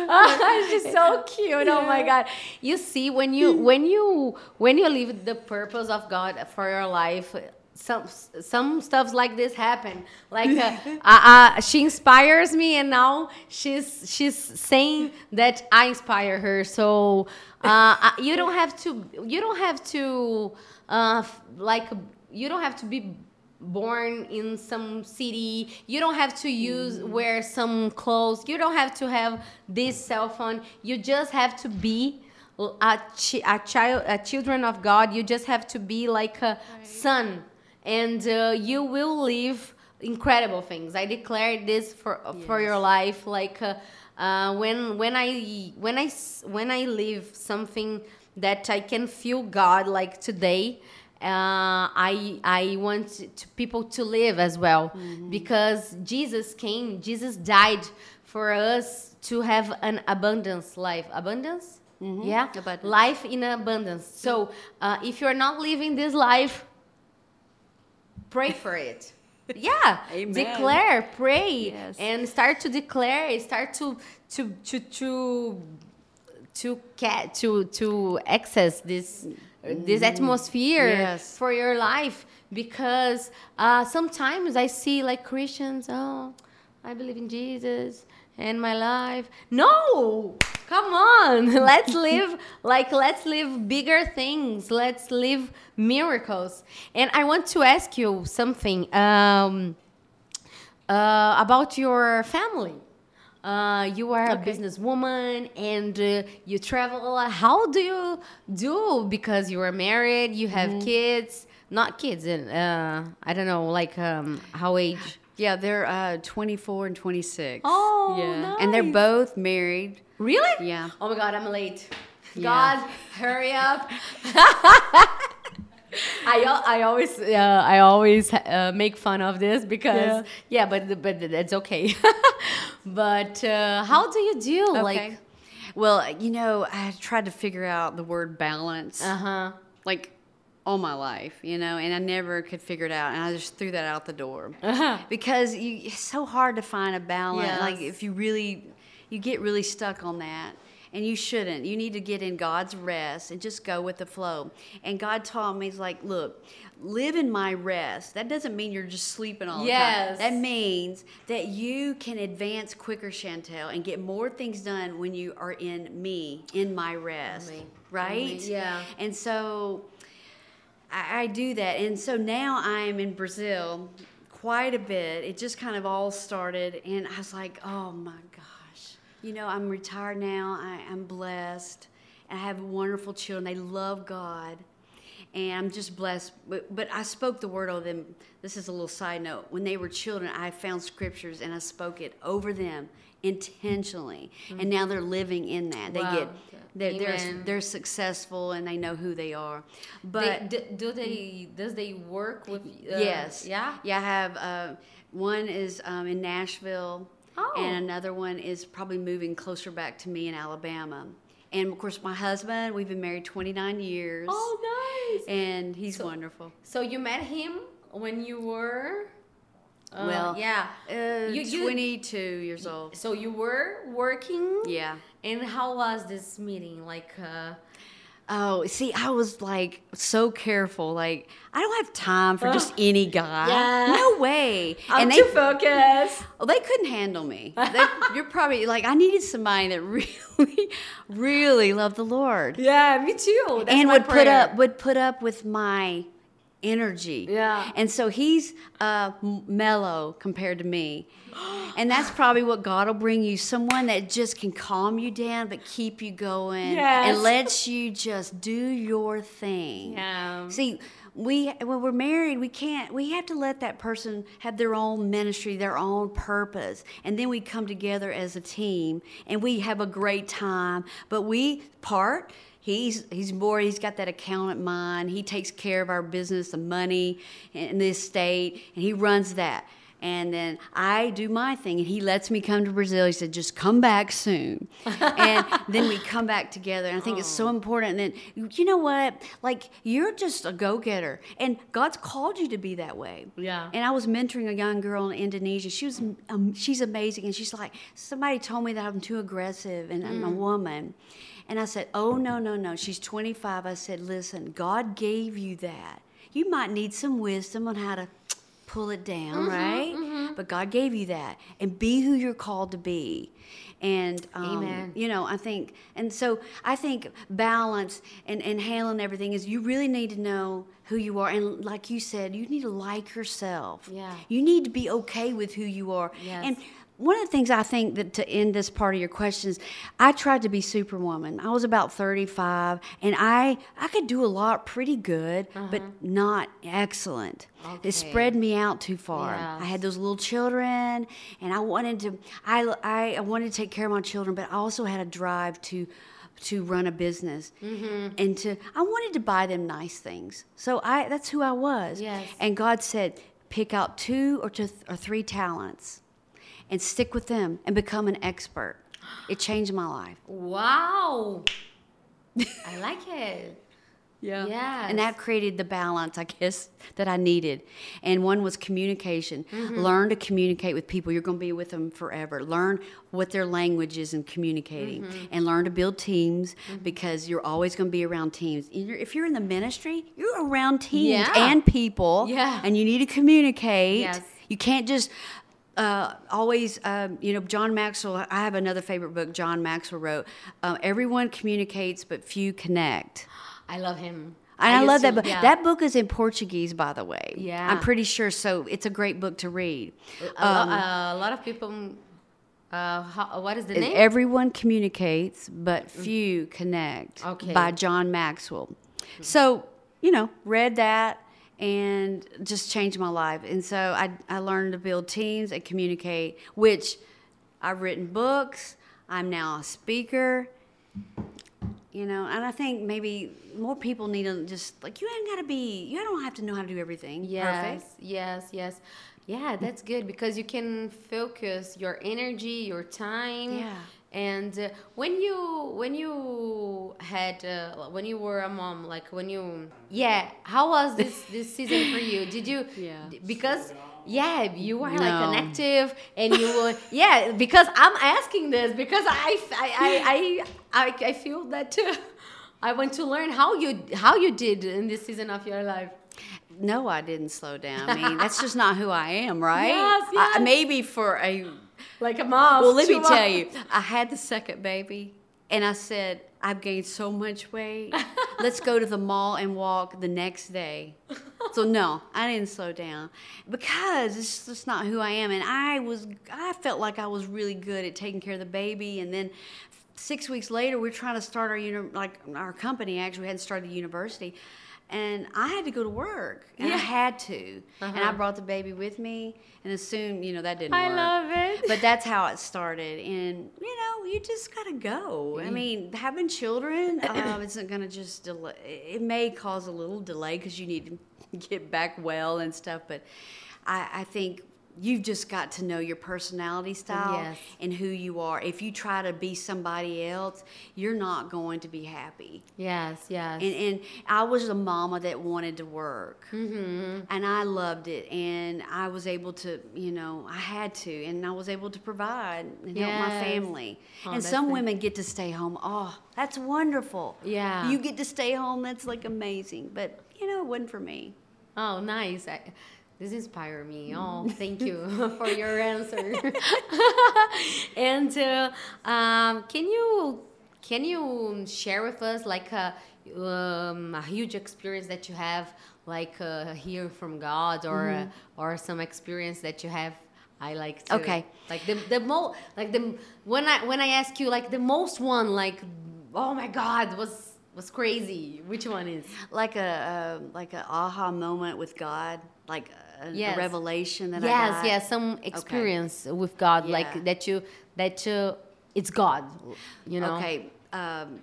[laughs] She's so cute. Oh my god. You see when you mm. when you when you live the purpose of God for your life some some stuffs like this happen. Like uh, [laughs] uh, uh, she inspires me and now she's she's saying that i inspire her. So uh, you don't have to you don't have to uh, like you don't have to be born in some city. You don't have to use wear some clothes. You don't have to have this cell phone. You just have to be a, chi- a child, a children of God, you just have to be like a son, and uh, you will live incredible things. I declare this for for your life. Like uh, uh, when when I when I when I live something that I can feel God like today. Uh, I I want to, people to live as well because Jesus came, Jesus died for us to have an abundance life. Abundance, yeah, Abundance. life in abundance. So uh, if you're not living this life, pray for it. [laughs] Yeah, Amen. declare, pray, Yes. and start to declare. Start to to to to to get to to access this this atmosphere Yes. for your life because uh, sometimes I see like Christians, oh, I believe in Jesus and my life. No, come on, [laughs] let's live like let's live bigger things. Let's live miracles. And I want to ask you something um, uh, about your family. Uh, you are a businesswoman and uh, you travel a lot. How do you do? Because you are married, you have Mm-hmm. kids, not kids, and uh, I don't know, like um, how age? Yeah, they're uh, 24 and 26. Oh, yeah. And they're both married. Really? Yeah. Oh my God, I'm late. Yeah. God, hurry up. [laughs] I, I always uh, I always uh, make fun of this because yeah, but but it's okay. [laughs] but uh, how do you do Okay. like well, you know, I tried to figure out the word balance uh huh like all my life, you know, and I never could figure it out. And I just threw that out the door [laughs] Uh-huh. because you, it's so hard to find a balance. Like if you really, you get really stuck on that. And you shouldn't. You need to get in God's rest and just go with the flow. And God taught me, He's like, look, live in my rest. That doesn't mean you're just sleeping all the time. That means that you can advance quicker, Chantell, and get more things done when you are in me, in my rest. me. Right? me, yeah. And so I, I do that. And so now I am in Brazil quite a bit. It just kind of all started, and I was like, oh my gosh. You know, I'm retired now, I, I'm blessed, and I have wonderful children. They love God. And I'm just blessed. But, but I spoke the word over them. This is a little side note. When they were children, I found scriptures and I spoke it over them intentionally. And mm-hmm. now they're living in that. They Wow. get they're, they're, they're successful and they know who they are. They, But do, do they does they work with uh, yes, yeah yeah. I have uh, one is um, in Nashville, Oh. and another one is probably moving closer back to me in Alabama. And of course, my husband. We've been married 29 years. oh nice and he's wonderful. so you met him when you were uh, Well, yeah Uh, You- you- 22 years old. so you were working Yeah. And how was this meeting like uh Oh, see, I was like so careful. Like, I don't have time for just any guy. Yeah. No way. I'm they too focused. Well, they couldn't handle me. [laughs] They, you're probably like I needed somebody that [laughs] really, really loved the Lord Yeah, me too. That's and would put up would put up with my energy. Yeah. And so he's uh, mellow compared to me, [gasps] and that's probably what God will bring you someone that just can calm you down but keep you going Yes. and lets you just do your thing. Yeah. See, we when we're married, we can't. We have to let that person have their own ministry, their own purpose, and then we come together as a team and we have a great time. But we part. He's he's more. He's got that accountant mind. He takes care of our business, the money, and the estate, and he runs that. And then I do my thing, and he lets me come to Brazil. He said, "Just come back soon," [laughs] and then we come back together. And I think it's so important. And then you know what? Like you're just a go-getter, and God's called you to be that way. Yeah. And I was mentoring a young girl in Indonesia. She was um, she's amazing, and she's like, somebody told me that I'm too aggressive, and I'm a woman. And I said, oh no no no. She's 25. I said, listen, God gave you that. You might need some wisdom on how to pull it down, right? But God gave you that, and be who you're called to be. And um, Amen. you know, I think, and so I think balance and, and handling everything is you really need to know who you are. And like you said, you need to like yourself. Yeah. You need to be okay with who you are. Yes. And one of the things I think that to end this part of your questions, I tried to be superwoman. I was about 35 and I I could do a lot pretty good, but uh-huh. not excellent. Okay. It spread me out too far. I had those little children and I wanted to I, I I wanted to take care of my children, but I also had a drive to to run a business mm-hmm. and to I wanted to buy them nice things. So I that's who I was. Yes. And God said, pick out two or two or three talents and stick with them and become an expert. It changed my life. Wow. [laughs] I like it. Yeah. Yes. And that created the balance, I guess, that I needed. And one was communication. Mm-hmm. Learn to communicate with people. You're going to be with them forever. Learn what their language is in communicating. Mm-hmm. And learn to build teams mm-hmm. because you're always going to be around teams. If you're in the ministry, you're around teams Yeah. and people. Yeah. And you need to communicate. Yes. You can't just uh, always, um, you know, John Maxwell. I have another favorite book John Maxwell wrote. Uh, Everyone communicates, but few connect. I love him. And I, used love that book. yeah. That book is in Portuguese, by the way. Yeah. I'm pretty sure. So it's a great book to read. a, uh, a lot of people. Uh, how, what is the name? Everyone communicates, but few connect. Okay. By John Maxwell. So you know, read that and just changed my life. And so I I learned to build teams and communicate, which I've written books. I'm now a speaker. You know, and I think maybe more people need to just like you ain't got to be. You don't have to know how to do everything. Yes, Perfect. yes, yes. Yeah, that's good because you can focus your energy, your time. Yeah. And uh, when you when you had uh, when you were a mom, like when you yeah, how was this [laughs] this season for you? Did you Yeah. because yeah, you were like an active and you were [laughs] yeah because I'm asking this because I I I I, I, I feel that too. I want to learn how you how you did in this season of your life. No, I didn't slow down. I mean, that's just [laughs] not who I am, right? Yes, I- yes. maybe for a. Like a mom. Well, let me to tell you, I had the second baby, and I said, I've gained so much weight. Let's go to the mall and walk the next day. So [laughs] no, I didn't slow down because it's just not who I am. And I was, I felt like I was really good at taking care of the baby, and then. Six weeks later, we're trying to start our uni- like our company. Actually, we hadn't started the university, and I had to go to work, and I had to. And I Uh-huh. brought the baby with me, and assumed you know that didn't I work love it. but that's how it started and you know you just gotta go i mean having children uh, isn't gonna just delay it may cause a little delay because you need to [laughs] get back well and stuff but i, I think you've just got to know your personality style Yes. and who you are if you try to be somebody else you're not going to be happy Yes, yes. and, and I was a mama that wanted to work, Mm-hmm. and I loved it, and I was able to, you know, I had to, and I was able to provide and help my family. Oh, and some nice. women get to stay home. Oh, that's wonderful. Yeah. you get to stay home. That's like amazing. But you know, it wasn't for me. oh, nice. I, this inspire me. [laughs] Oh, thank you [laughs] for your answer. [laughs] and uh, um, can you can you share with us like a, um, a huge experience that you have, like uh, hear from God, or uh, or some experience that you have? I like to, Okay. like the the mo like the when I when I ask you like the most one like oh my God was was crazy. Which one is? Like a, a like a aha moment with God, like a, a Yes. revelation that I yes yes some experience with god Yeah. like that you that you it's god you know Okay. Um,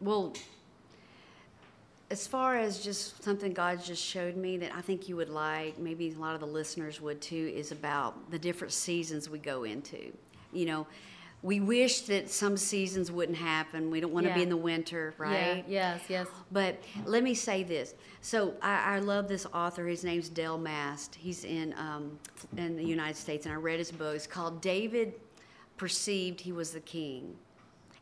well, as far as just something God just showed me that I think you would like, maybe a lot of the listeners would too, is about the different seasons we go into. You know, we wish that some seasons wouldn't happen. We don't want to be in the winter, right? yeah, yes yes But let me say this. So I, I love this author. His name's Dale Mast. He's in um, in the United States, and I read his book. It's called David Perceived He Was the King.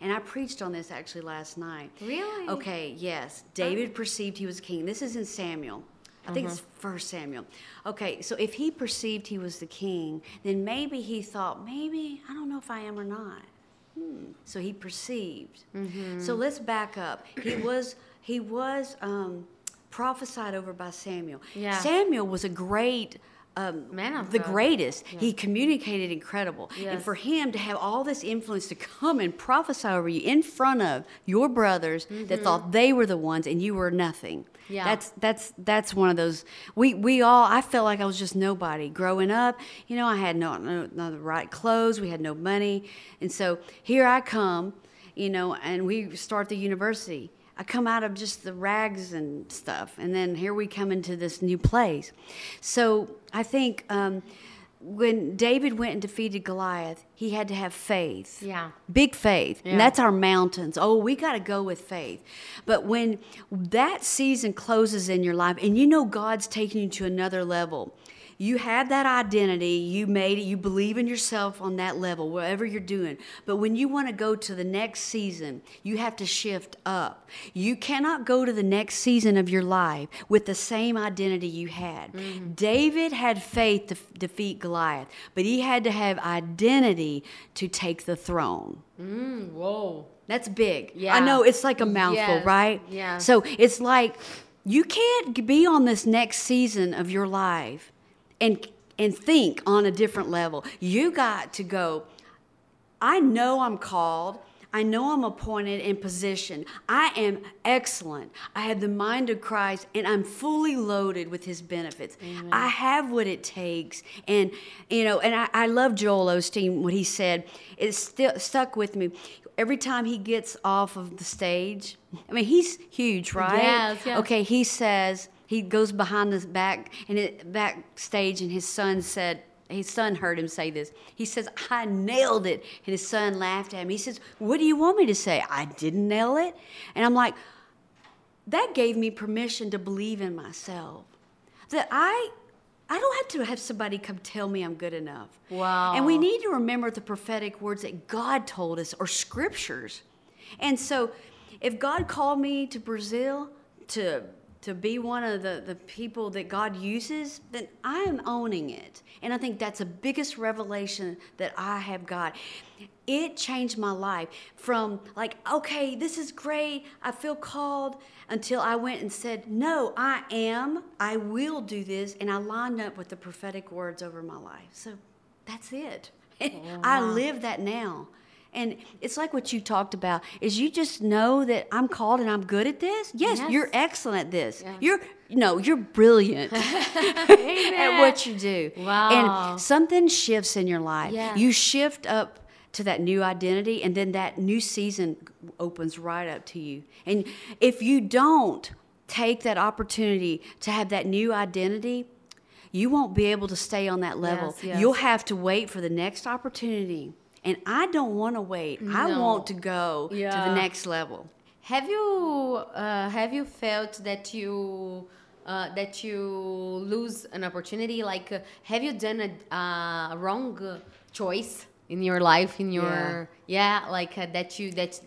And I preached on this actually last night. Really? Okay, yes. David perceived he was king. This is in Samuel. I think it's First Samuel. Okay, so if he perceived he was the king, then maybe he thought, maybe, I don't know if I am or not. Hmm. So he perceived. So let's back up. He [clears throat] was he was um, prophesied over by Samuel. Yeah. Samuel was a great um, the greatest. He communicated incredible, and for him to have all this influence to come and prophesy over you in front of your brothers that thought they were the ones and you were nothing. Mm-hmm. Yeah. That's that's that's one of those. We we all. I felt like I was just nobody growing up. You know, I had no no, no the right clothes. We had no money, and so here I come. You know, and we start the university. I come out of just the rags and stuff, and then here we come into this new place. So I think um, when David went and defeated Goliath, he had to have faith Yeah. big faith Yeah. and that's our mountains oh we got to go with faith but when that season closes in your life and you know god's taking you to another level you had that identity you made it you believe in yourself on that level whatever you're doing but when you want to go to the next season you have to shift up you cannot go to the next season of your life with the same identity you had david had faith to f- defeat goliath but he had to have identity to take the throne Mm, whoa. that's big. Yeah. I know it's like a mouthful, Yes. right? Yeah. So it's like you can't be on this next season of your life and and think on a different level. You got to go I know I'm called. I know I'm appointed in position. I am excellent. I have the mind of Christ and I'm fully loaded with his benefits. I have what it takes. And, you know, and I, I love Joel Osteen, what he said. It still stuck with me. Every time he gets off of the stage, I mean, he's huge, right? Yes, yes. Okay, he says, he goes behind the back and it, backstage, and his son said, his son heard him say this. He says, I nailed it. And his son laughed at him. He says, What do you want me to say? I didn't nail it. And I'm like, That gave me permission to believe in myself. That I. I don't have to have somebody come tell me I'm good enough. Wow. And we need to remember the prophetic words that God told us or scriptures. And so if God called me to Brazil to to be one of the, the people that God uses, then I am owning it. And I think that's the biggest revelation that I have got. It changed my life from like, okay, this is great, I feel called, until I went and said, no, I am, I will do this. And I lined up with the prophetic words over my life. So that's it. [laughs] Oh, I live that now. And it's like what you talked about is you just know that I'm called and I'm good at this. Yes, Yes. you're excellent at this. Yes. You're no, you're brilliant [laughs] [laughs] at what you do. Wow. And something shifts in your life. Yes. You shift up to that new identity and then that new season opens right up to you. And if you don't take that opportunity to have that new identity, you won't be able to stay on that level. Yes, yes. You'll have to wait for the next opportunity. And I don't want to wait. I want to go to the next level. Have you uh, have you felt that you uh, that you lose an opportunity? Like, uh, have you done a uh, wrong choice in your life? In your yeah, like uh, that you that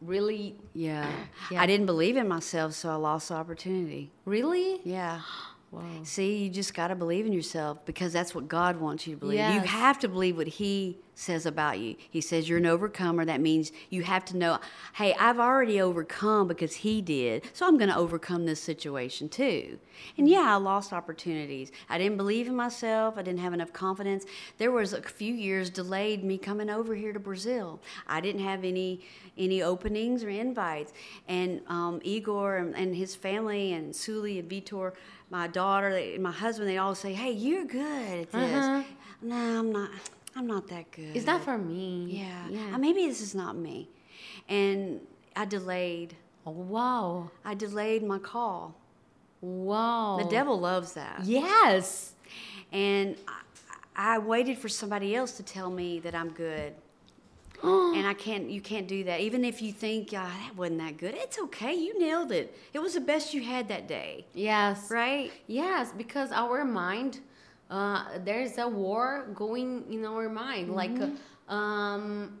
really Yeah. [sighs] Yeah. I didn't believe in myself, so I lost the opportunity. really Yeah. [gasps] wow. See, you just got to believe in yourself because that's what God wants you to believe. You have to believe what He says about you. He says you're an overcomer. That means you have to know, hey, I've already overcome because He did. So I'm going to overcome this situation too. And yeah, I lost opportunities. I didn't believe in myself. I didn't have enough confidence. There was a few years delayed me coming over here to Brazil. I didn't have any any openings or invites. And um, Igor and, and his family and Suli and Vitor, my daughter, they, my husband, they all say, "Hey, you're good at this." Uh-huh. No, I'm not. I'm not that good. It's not for me. Yeah. yeah. Uh, Maybe this is not me. And I delayed. oh, wow, I delayed my call. wow. The devil loves that. Yes. And I, I waited for somebody else to tell me that I'm good. [gasps] and I can't. You can't do that. Even if you think ah, that wasn't that good, it's okay. You nailed it. It was the best you had that day, Yes. right? Yes, because our mind, uh, there's a war going in our mind. Like, uh, um,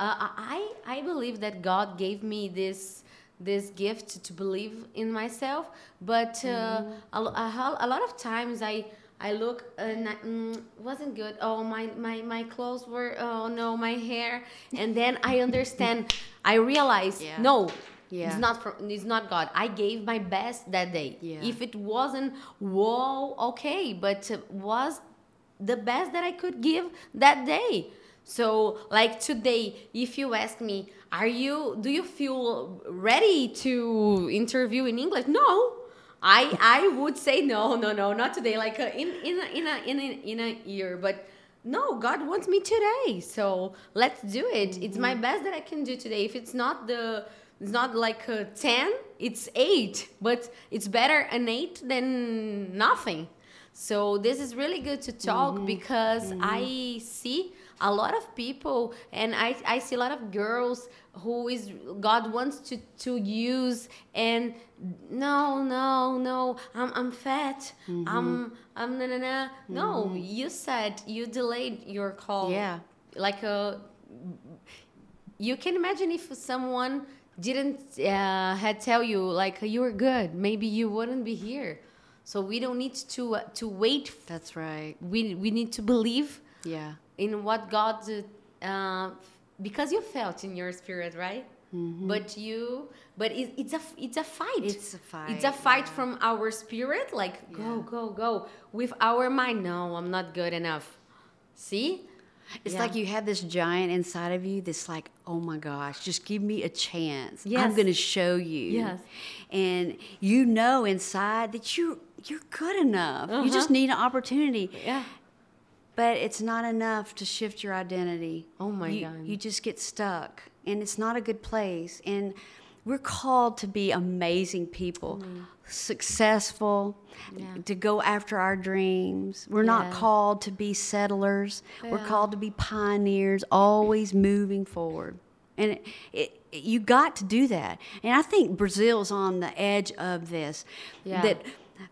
uh, I I believe that God gave me this this gift to believe in myself, but uh, a, lo- a, ho- a lot of times I. I look and I, mm, wasn't good. Oh my, my my clothes were. Oh no, my hair. And then I understand. I realize Yeah. no, Yeah. It's not from it's not God. I gave my best that day. Yeah. If it wasn't whoa, okay, but it was the best that I could give that day. So like today, if you ask me, are you do you feel ready to interview in English? No. I I would say no, no, no, not today. Like uh, in in a, in a in a in a year, but no, God wants me today. So let's do it. It's my best that I can do today. If it's not the it's not like a 10, it's 8, but it's better an 8 than nothing. So this is really good to talk mm-hmm. because mm-hmm. I see a lot of people and I, I see a lot of girls who is God wants to, to use and no no no I'm, I'm fat mm-hmm. I'm I'm na na na. No you said you delayed your call. Yeah. like a you can imagine if someone didn't uh, had tell you like you were good. Maybe you wouldn't be here. So we don't need to uh, to wait. That's right. we we need to believe Yeah. in what God uh, because you felt in your spirit right? But you but it, it's a it's a fight. It's a fight, it's a fight yeah. from our spirit like go go go with our mind. No i'm not good enough. See It's Yeah. like you have this giant inside of you that's like, oh my gosh, just give me a chance. Yes. I'm going to show you. Yes. And you know inside that you you're good enough. You just Uh-huh. need an opportunity. yeah But it's not enough to shift your identity. Oh my you, God. You just get stuck, and it's not a good place. And we're called to be amazing people, successful, Mm-hmm. Yeah. to go after our dreams. We're not called to be settlers. We're called to be pioneers, always moving forward. And it, it, you got to do that. And I think Brazil's on the edge of this. Yeah. That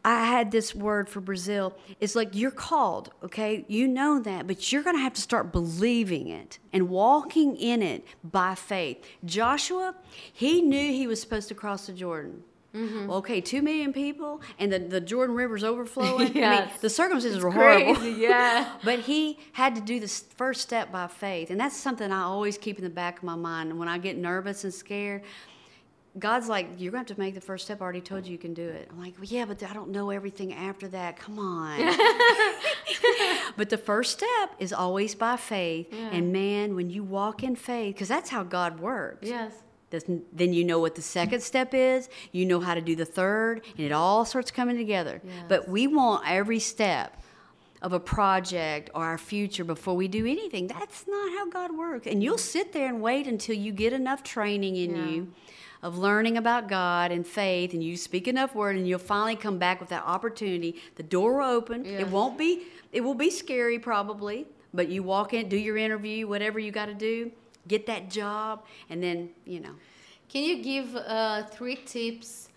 I had this word for Brazil. It's like you're called, okay? You know that, but you're going to have to start believing it and walking in it by faith. Joshua, he knew he was supposed to cross the Jordan. Mm-hmm. Well, okay, two million people, and the, the Jordan River's overflowing. I mean, the circumstances were crazy, horrible. [laughs] yeah. [laughs] but he had to do this first step by faith, and that's something I always keep in the back of my mind. And when I get nervous and scared, God's like, "You're going to have to make the first step. I already told you you can do it." I'm like, well, "Yeah, but I don't know everything after that. Come on." [laughs] [laughs] but the first step is always by faith, Yeah. and man, when you walk in faith, because that's how God works. yes Then- Then you know what the second step is. You know how to do the third, and it all starts coming together. Yes. But we want every step of a project or our future before we do anything. That's not how God works. And you'll sit there and wait until you get enough training in Yeah. you of learning about God and faith, and you speak enough word, and you'll finally come back with that opportunity. The door will open. It won't be. It will be scary probably, but you walk in, do your interview, whatever you got to do, get that job, and then you know. Can you give uh, three tips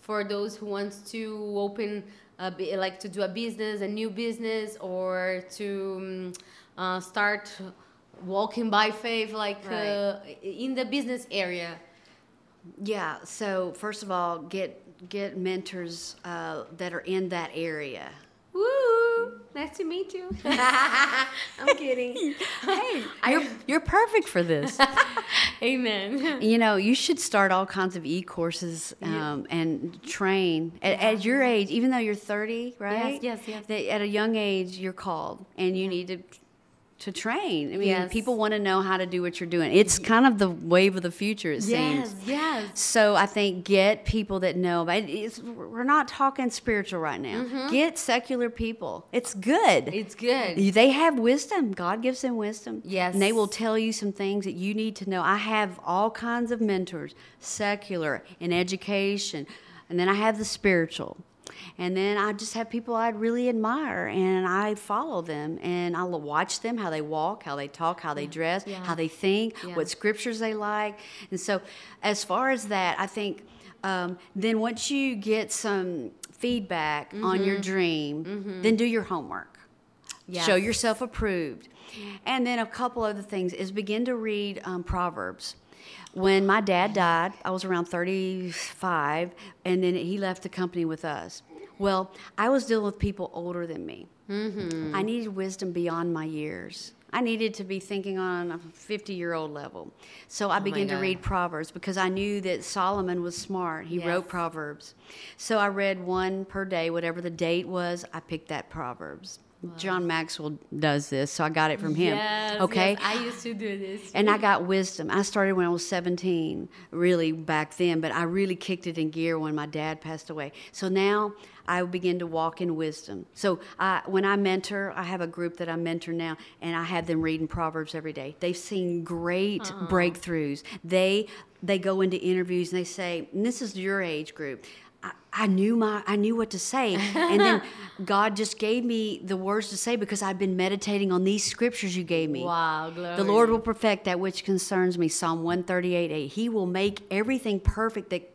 for those who wants to open, a, like to do a business, a new business, or to um, uh, start walking by faith, like uh, in the business area? Yeah. So first of all, get get mentors uh, that are in that area. Woo! Nice to meet you. [laughs] I'm kidding. Hey, [laughs] you're, you're perfect for this. [laughs] Amen. you know, you should start all kinds of e-courses um, and train at, at your age. Even though you're 30, right? yes, yes. That at a young age, you're called, and you need to to train. I mean, Yes. people want to know how to do what you're doing. It's kind of the wave of the future. It seems. yes. So I think get people that know. But it's, we're not talking spiritual right now. Mm-hmm. Get secular people. It's good. It's good. They have wisdom. God gives them wisdom. Yes. And they will tell you some things that you need to know. I have all kinds of mentors, secular, in education, and then I have the spiritual. And then I just have people I really admire and I follow them and I watch them, how they walk, how they talk, how they dress, Yeah. how they think, Yeah. what scriptures they like. And so, as far as that, I think um, then once you get some feedback on your dream, then do your homework show yourself approved and then a couple other things is begin to read um, proverbs when my dad died i was around 35 and then he left the company with us well i was dealing with people older than me Mm-hmm. i needed wisdom beyond my years I needed to be thinking on a 50 year old level. So I began to read Proverbs because I knew that Solomon was smart. He Yes. wrote Proverbs. So I read one per day, whatever the date was, I picked that Proverbs. John Maxwell does this, so I got it from him. Yes, okay. yes, I used to do this. And I got wisdom. I started when I was 17, really back then, but I really kicked it in gear when my dad passed away. So now I begin to walk in wisdom. So I, when I mentor, I have a group that I mentor now, and I have them reading Proverbs every day. They've seen great breakthroughs. They they go into interviews and they say, and this is your age group. I, I knew my I knew what to say, and then [laughs] God just gave me the words to say because I've been meditating on these scriptures you gave me. wow, glory. The Lord will perfect that which concerns me. Psalm 138 8. He will make everything perfect that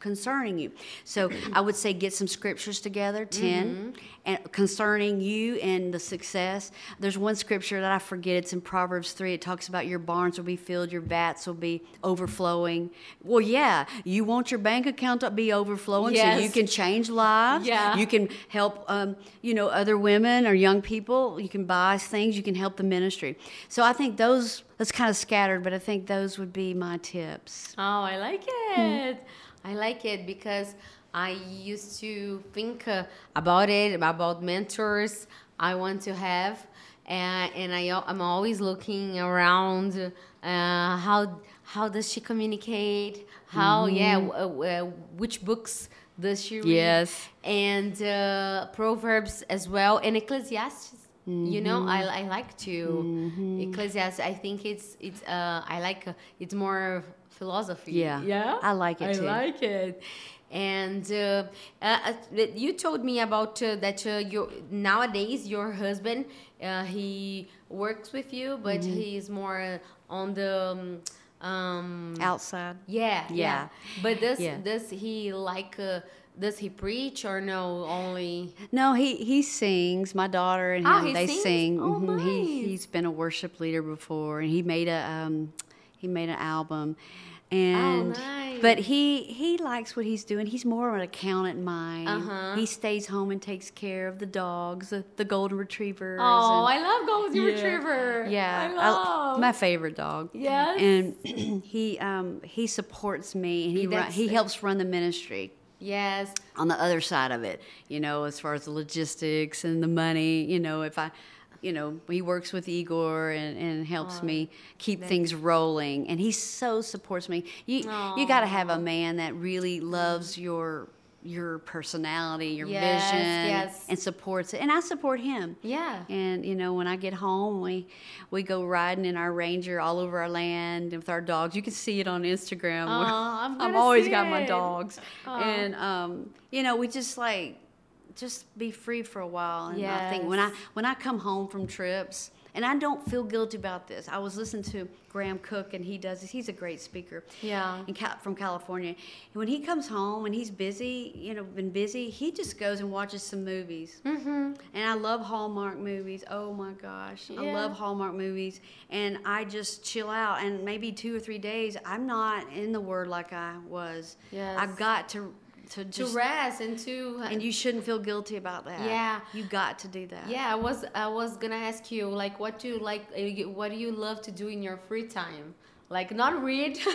concerning you. So I would say get some scriptures together, 10, and concerning you and the success. There's one scripture that I forget. It's in Proverbs 3. It talks about your barns will be filled, your vats will be overflowing. Well, yeah, you want your bank account to be overflowing so you can change lives. Yeah. You can help, um, you know, other women or young people. You can buy things. You can help the ministry. So I think those. That's kind of scattered, but I think those would be my tips. Oh, I like Hmm. it. I like it because I used to think uh, about it, about mentors I want to have. And, and I I'm always looking around uh, how, how does she communicate? How, yeah, w- uh, which books does she read? Yes. And uh, Proverbs as well, and Ecclesiastes. You know, I, I like to Ecclesiastes. I think it's it's uh I like uh, it's more philosophy. Yeah. yeah, I like it I too. like it. And uh, uh, you told me about uh, that uh, your nowadays your husband uh, he works with you, but Mm-hmm. he's more on the um, um Outside. yeah, yeah. Yeah. But does Yeah. does he like uh, does he preach or no only? No, he he sings. My daughter and him Ah, he they sings? sing. Oh, Mhm. he, he's been a worship leader before, and he made a um, he made an album. Oh, And nice. but he he likes what he's doing. He's more of an accountant mind. Uh-huh. He stays home and takes care of the dogs, the, the golden retrievers. Oh, and- I love Golden Yeah. Retriever. Yeah, I love. my favorite dog. Yes. and [clears throat] he um, he supports me, and he run, he helps run the ministry yes. on the other side of it. You know, as far as the logistics and the money. You know, if I, you know, he works with Igor and, and helps me keep things rolling, and he so supports me. You you got to have a man that really loves your your personality, your Yes, vision, yes. and supports it. And I support him. Yeah. And you know, when I get home, we we go riding in our Ranger all over our land with our dogs. You can see it on Instagram. Aw, I'm [laughs] I've always got my dogs, Aw. and um, you know, we just like just be free for a while. And I think when I when I come home from trips. And I don't feel guilty about this. I was listening to Graham Cooke, and he does this. He's a great speaker Yeah. in Cal- from California. And when he comes home and he's busy, you know, been busy, he just goes and watches some movies. Mm-hmm. And I love Hallmark movies. Oh my gosh. I love Hallmark movies. And I just chill out. And maybe two or three days, I'm not in the Word like I was. Yes. I've got to, to To rest and to and you shouldn't feel guilty about that. Yeah. You got to do that. Yeah, I was I was gonna ask you like what do you like uh, what do you love to do in your free time? Like not read. [laughs]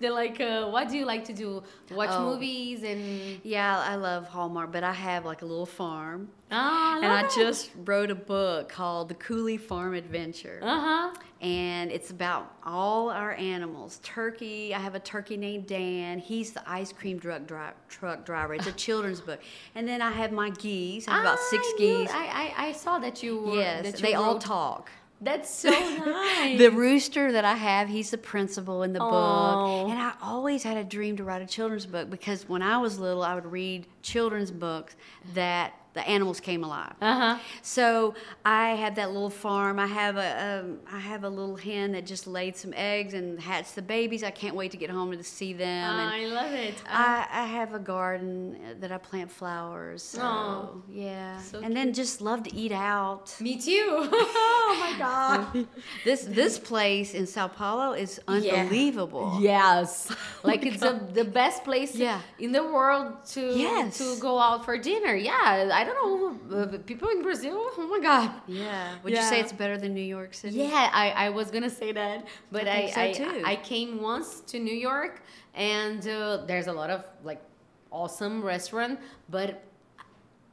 They're like uh, what do you like to do? Watch Oh. movies and Yeah, I love Hallmark, but I have like a little farm. ah, And I just wrote a book called The Cooley Farm Adventure. uh huh. and it's about all our animals. Turkey, I have a turkey named Dan. He's the ice cream truck, dri- truck driver. It's a [laughs] children's book. And then I have my geese. I have about six I knew- geese. I, I I saw that you were, yes, that you they all talk. That's so [laughs] nice. The rooster that I have, he's the principal in the Aw. book. And I always had a dream to write a children's book because when I was little, I would read children's books that the animals came alive. uh huh. So I have that little farm. I have a um, I have a little hen that just laid some eggs and hatched the babies. I can't wait to get home to see them. and I love it. I, I have a garden that I plant flowers. So, Aw. yeah. So and then just love to eat out. Me too. [laughs] oh my [laughs] god. This this place in Sao Paulo is unbelievable. Yes. [laughs] Like it's the, the best place Yeah. in the world to Yes. to go out for dinner. Yeah, I I don't know. Uh, people in Brazil, oh my God. Yeah. Would you say it's better than New York City? Yeah, I, I was gonna say that, but I I so, I, too. I came once to New York, and uh, there's a lot of like awesome restaurant, but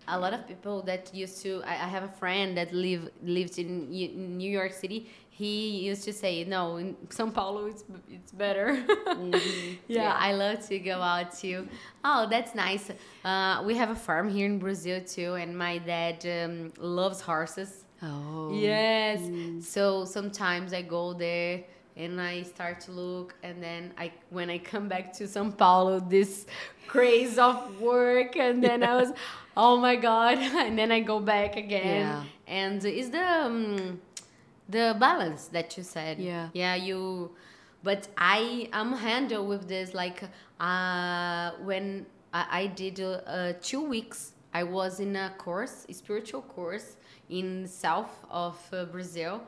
a lot of people that used to. I, I have a friend that live lived in, in New York City. He used to say, "No, in São Paulo, it's it's better." [laughs] yeah, Yeah. I love to go out too. Oh, that's nice. Uh, we have a farm here in Brazil too, and my dad um, loves horses. Oh. Yes. So sometimes I go there and I start to look, and then I when I come back to São Paulo, this craze of work, and then I was, [laughs] oh my god, [laughs] and then I go back again, Yeah. and it's the um, the balance that you said. Yeah. Yeah, you. But I am handle with this like uh, when I, I did uh, two weeks. I was in a course, a spiritual course in south of uh, Brazil,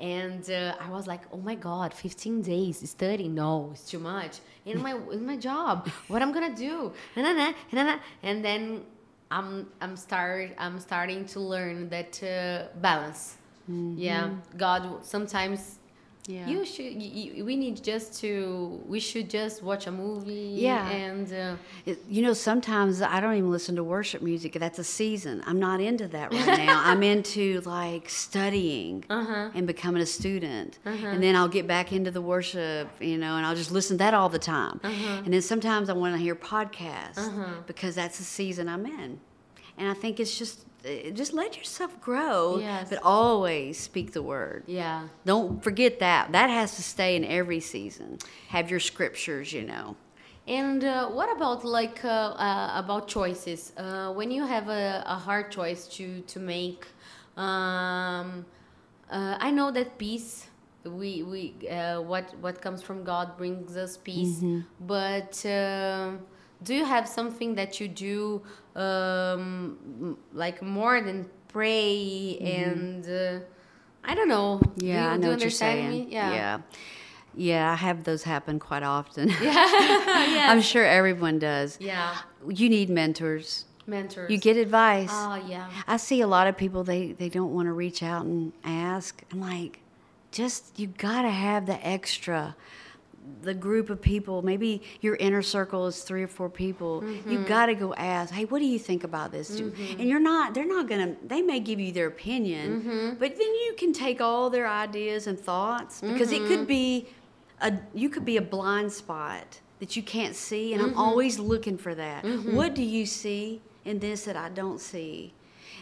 and uh, I was like, oh my god, 15 days studying? No, it's too much. In my [laughs] in my job, what I'm gonna do? And then and then I'm I'm start I'm starting to learn that uh, balance. Yeah, God sometimes Yeah. you should. You, we need just to. We should just watch a movie. Yeah. And uh, It- you know, sometimes I don't even listen to worship music. That's a season. I'm not into that right now. [laughs] I'm into like studying Uh-huh. and becoming a student. And then I'll get back into the worship, you know, and I'll just listen to that all the time. Uh-huh. And then sometimes I want to hear podcasts because that's the season I'm in. And I think it's just, just let yourself grow, Yes. but always speak the word. yeah. Don't forget that. That has to stay in every season. Have your scriptures, you know. And uh, what about like uh, uh, about choices? Uh, when you have a, a hard choice to to make, um, uh, I know that peace. We we uh, what what comes from God brings us peace. But um do you have something that you do um, like more than pray and uh, I don't know. do Yeah, you, I do know what you're saying. Me? Yeah. yeah, Yeah, I have those happen quite often. [laughs] [laughs] yes. I'm sure everyone does. Yeah. You need mentors. Mentors. You get advice. Oh yeah. I see a lot of people they they don't want to reach out and ask. I'm like, just you gotta have the extra. The group of people, maybe your inner circle is three or four people. You mm-hmm. got to go ask, hey, what do you think about this? Mm-hmm. And you're not, they're not gonna. They may give you their opinion, mm-hmm. but then you can take all their ideas and thoughts because it could be a you could be a blind spot that you can't see and i'm always looking for that. What do you see in this that i don't see?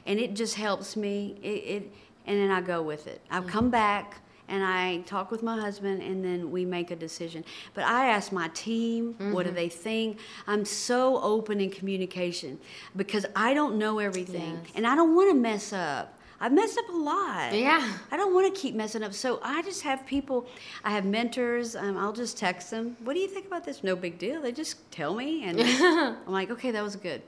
And it just helps me it, it and then i go with it. I come back and i talk with my husband and then we make a decision but i ask my team what do they think i'm so open in communication because i don't know everything Yes. and i don't want to mess up I've messed up a lot. Yeah. I don't want to keep messing up. So I just have people, I have mentors. Um, I'll just text them, What do you think about this? No big deal. They just tell me. And [laughs] I'm like, Okay, that was good.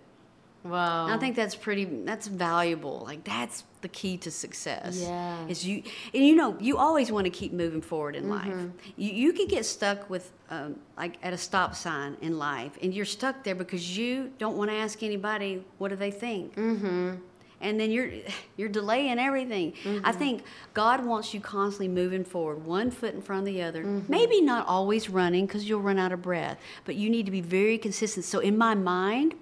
Wow. And I think that's pretty, that's valuable. Like, that's the key to success. Yeah. Is you, and you know, you always want to keep moving forward in life. Mm-hmm. You, you can get stuck with, um, like, at a stop sign in life, and you're stuck there because you don't want to ask anybody, What do they think? mm-hmm. and then you're [laughs] you're delaying everything. I think God wants you constantly moving forward, one foot in front of the other. Maybe not always running because you'll run out of breath, but you need to be very consistent. So in my mind,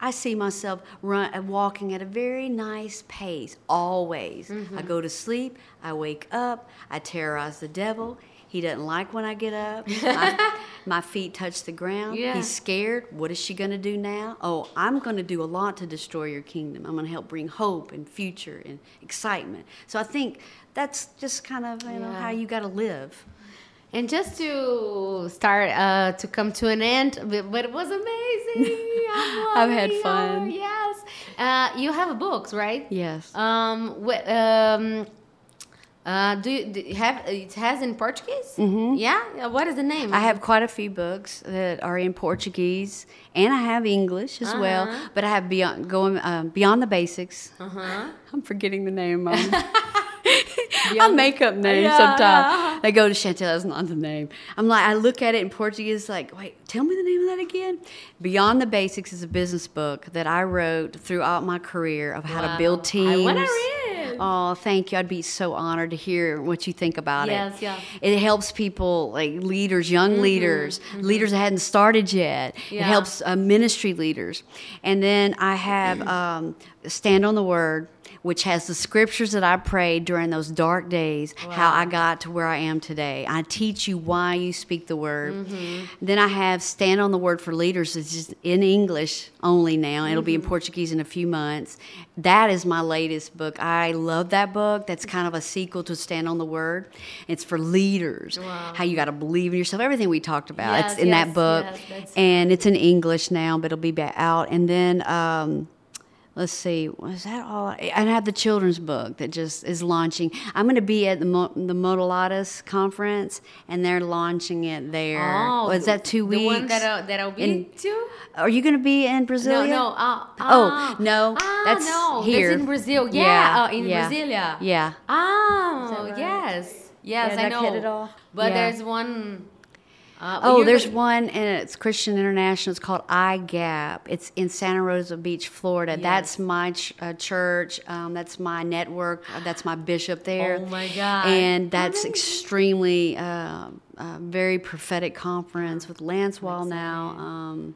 I see myself run uh, walking at a very nice pace always. I go to sleep, I wake up, I terrorize the devil. He doesn't like when I get up. my, [laughs] my feet touch the ground. Yeah. He's scared. What is she going to do now? Oh, I'm going to do a lot to destroy your kingdom. I'm going to help bring hope and future and excitement. So I think that's just kind of you know how you got to live. And just to start uh, to come to an end, but, it was amazing. [laughs] I've had fun. Yes. Uh, you have books, right? Yes. Um. Wh- um. Uh, do you do you have it has in Portuguese? Mm-hmm. Yeah. Uh, What is the name? I have quite a few books that are in Portuguese, and I have English as well. Uh-huh. But I have beyond going um, beyond the basics. Uh huh. [laughs] I'm forgetting the name. Mom. [laughs] I make up names Yeah, sometimes. yeah. They go to Chantell, that's not the name. I'm like, I look at it in Portuguese, like, wait, tell me the name of that again. Beyond the Basics is a business book that I wrote throughout my career of how to Wow. build I teams. wanna read. Oh, thank you. I'd be so honored to hear what you think about Yes, it. yeah. It helps people, like leaders, young leaders, leaders that hadn't started yet. It Mm-hmm, helps uh, ministry leaders. And then I have [clears throat] um, Stand on the Word, which has the scriptures that I prayed during those dark days, how I got to where I am today. I teach you why you speak the Word. Mm-hmm. Then I have Stand on the Word for Leaders. It's just in English only now. It'll be Mm-hmm. in Portuguese in a few months. That is my latest book. I love that book. That's kind of a sequel to Stand on the Word. It's for leaders. Wow. How you got to believe in yourself. Everything we talked about. Yes, it's in yes, that book. yes, and it's in English now, but it'll be out. And then um, let's see, was that all? I I have the children's book that just is launching. I'm going to be at the Mo- the Modelatus conference, and they're launching it there. Oh, was that two weeks? the one that I'll, that I'll be In- to? Are you going to be in Brazil? No, no. Uh, Oh, ah. no, Ah, that's no, here. That's in Brazil. Yeah, Yeah, uh, in yeah, Brasilia. Yeah. Oh, right? yes. Yes, Did I know. hit it all? But Yeah. there's one. Uh, Oh, there's gonna- one, and it's Christian International. It's called IGAP. It's in Santa Rosa Beach, Florida. Yes. That's my ch- uh, church. Um, that's my network. Uh, that's my bishop there. Oh my God. And that's extremely, uh, uh, very prophetic conference with Lance Wallnau. Um,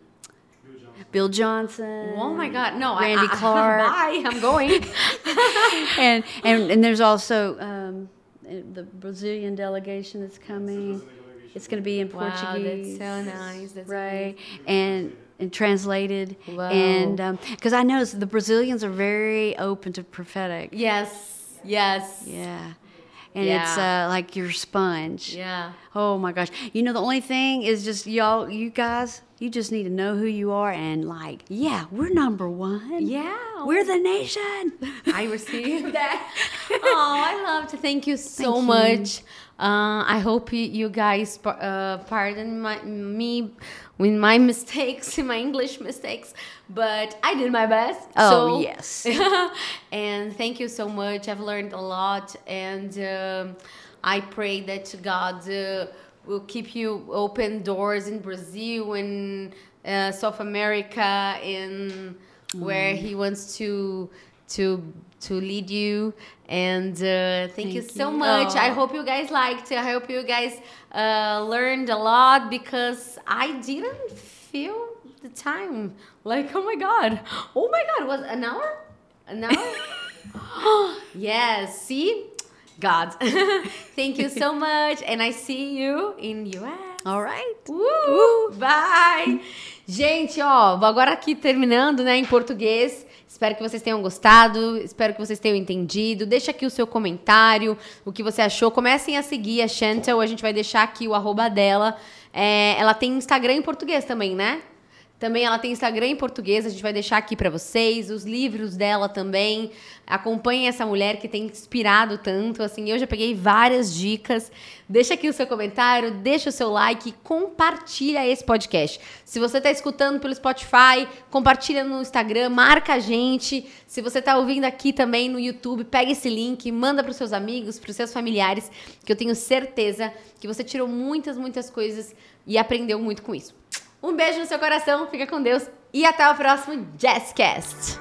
Bill Johnson. Oh my God! No, Randy I, I, [laughs] Clark. Bye. I'm going. [laughs] and, and and there's also um, the Brazilian delegation that's coming. It's going to be in Wow, that's Portuguese. so nice. That's right and and translated Wow. and because i noticed the brazilians are very open to prophetic yes. Yes. yeah and it's uh, like your sponge Yeah. oh my gosh you know the only thing is just y'all you guys you just need to know who you are and like yeah we're number one Yeah. we're the nation I received [laughs] that. [laughs] oh, I love to thank you so Thank you. much. Uh, I hope you, guys uh, pardon my, me with my mistakes, [laughs] my English mistakes, but I did my best. Oh, so- yes. [laughs] and thank you so much. I've learned a lot, and um, I pray that God uh, will keep you open doors in Brazil and uh, South America, in where He wants to to to lead you. And uh, thank, you Thank so you. much. I Aw. hope you guys liked. I hope you guys uh, learned a lot because I didn't feel the time. Like, oh my god, oh my god, was an hour? An hour? [laughs] yes. See, God. [laughs] Thank you so much, and I see you in US. all right Uh, bye! Gente, ó, agora aqui terminando, né, em português. Espero que vocês tenham gostado, espero que vocês tenham entendido. Deixa aqui o seu comentário, o que você achou. Comecem a seguir a Chantel, a gente vai deixar aqui o arroba dela. É, ela tem Instagram em português também, né? Também ela tem Instagram em português, a gente vai deixar aqui pra vocês, os livros dela também. Acompanhem essa mulher que tem inspirado tanto, assim, eu já peguei várias dicas. Deixa aqui o seu comentário, deixa o seu like, compartilha esse podcast. Se você está escutando pelo Spotify, compartilha no Instagram, marca a gente. Se você está ouvindo aqui também no YouTube, pega esse link, manda para os seus amigos, para os seus familiares, que eu tenho certeza que você tirou muitas, muitas coisas e aprendeu muito com isso. Um beijo no seu coração, fica com Deus e até o próximo Jazzcast.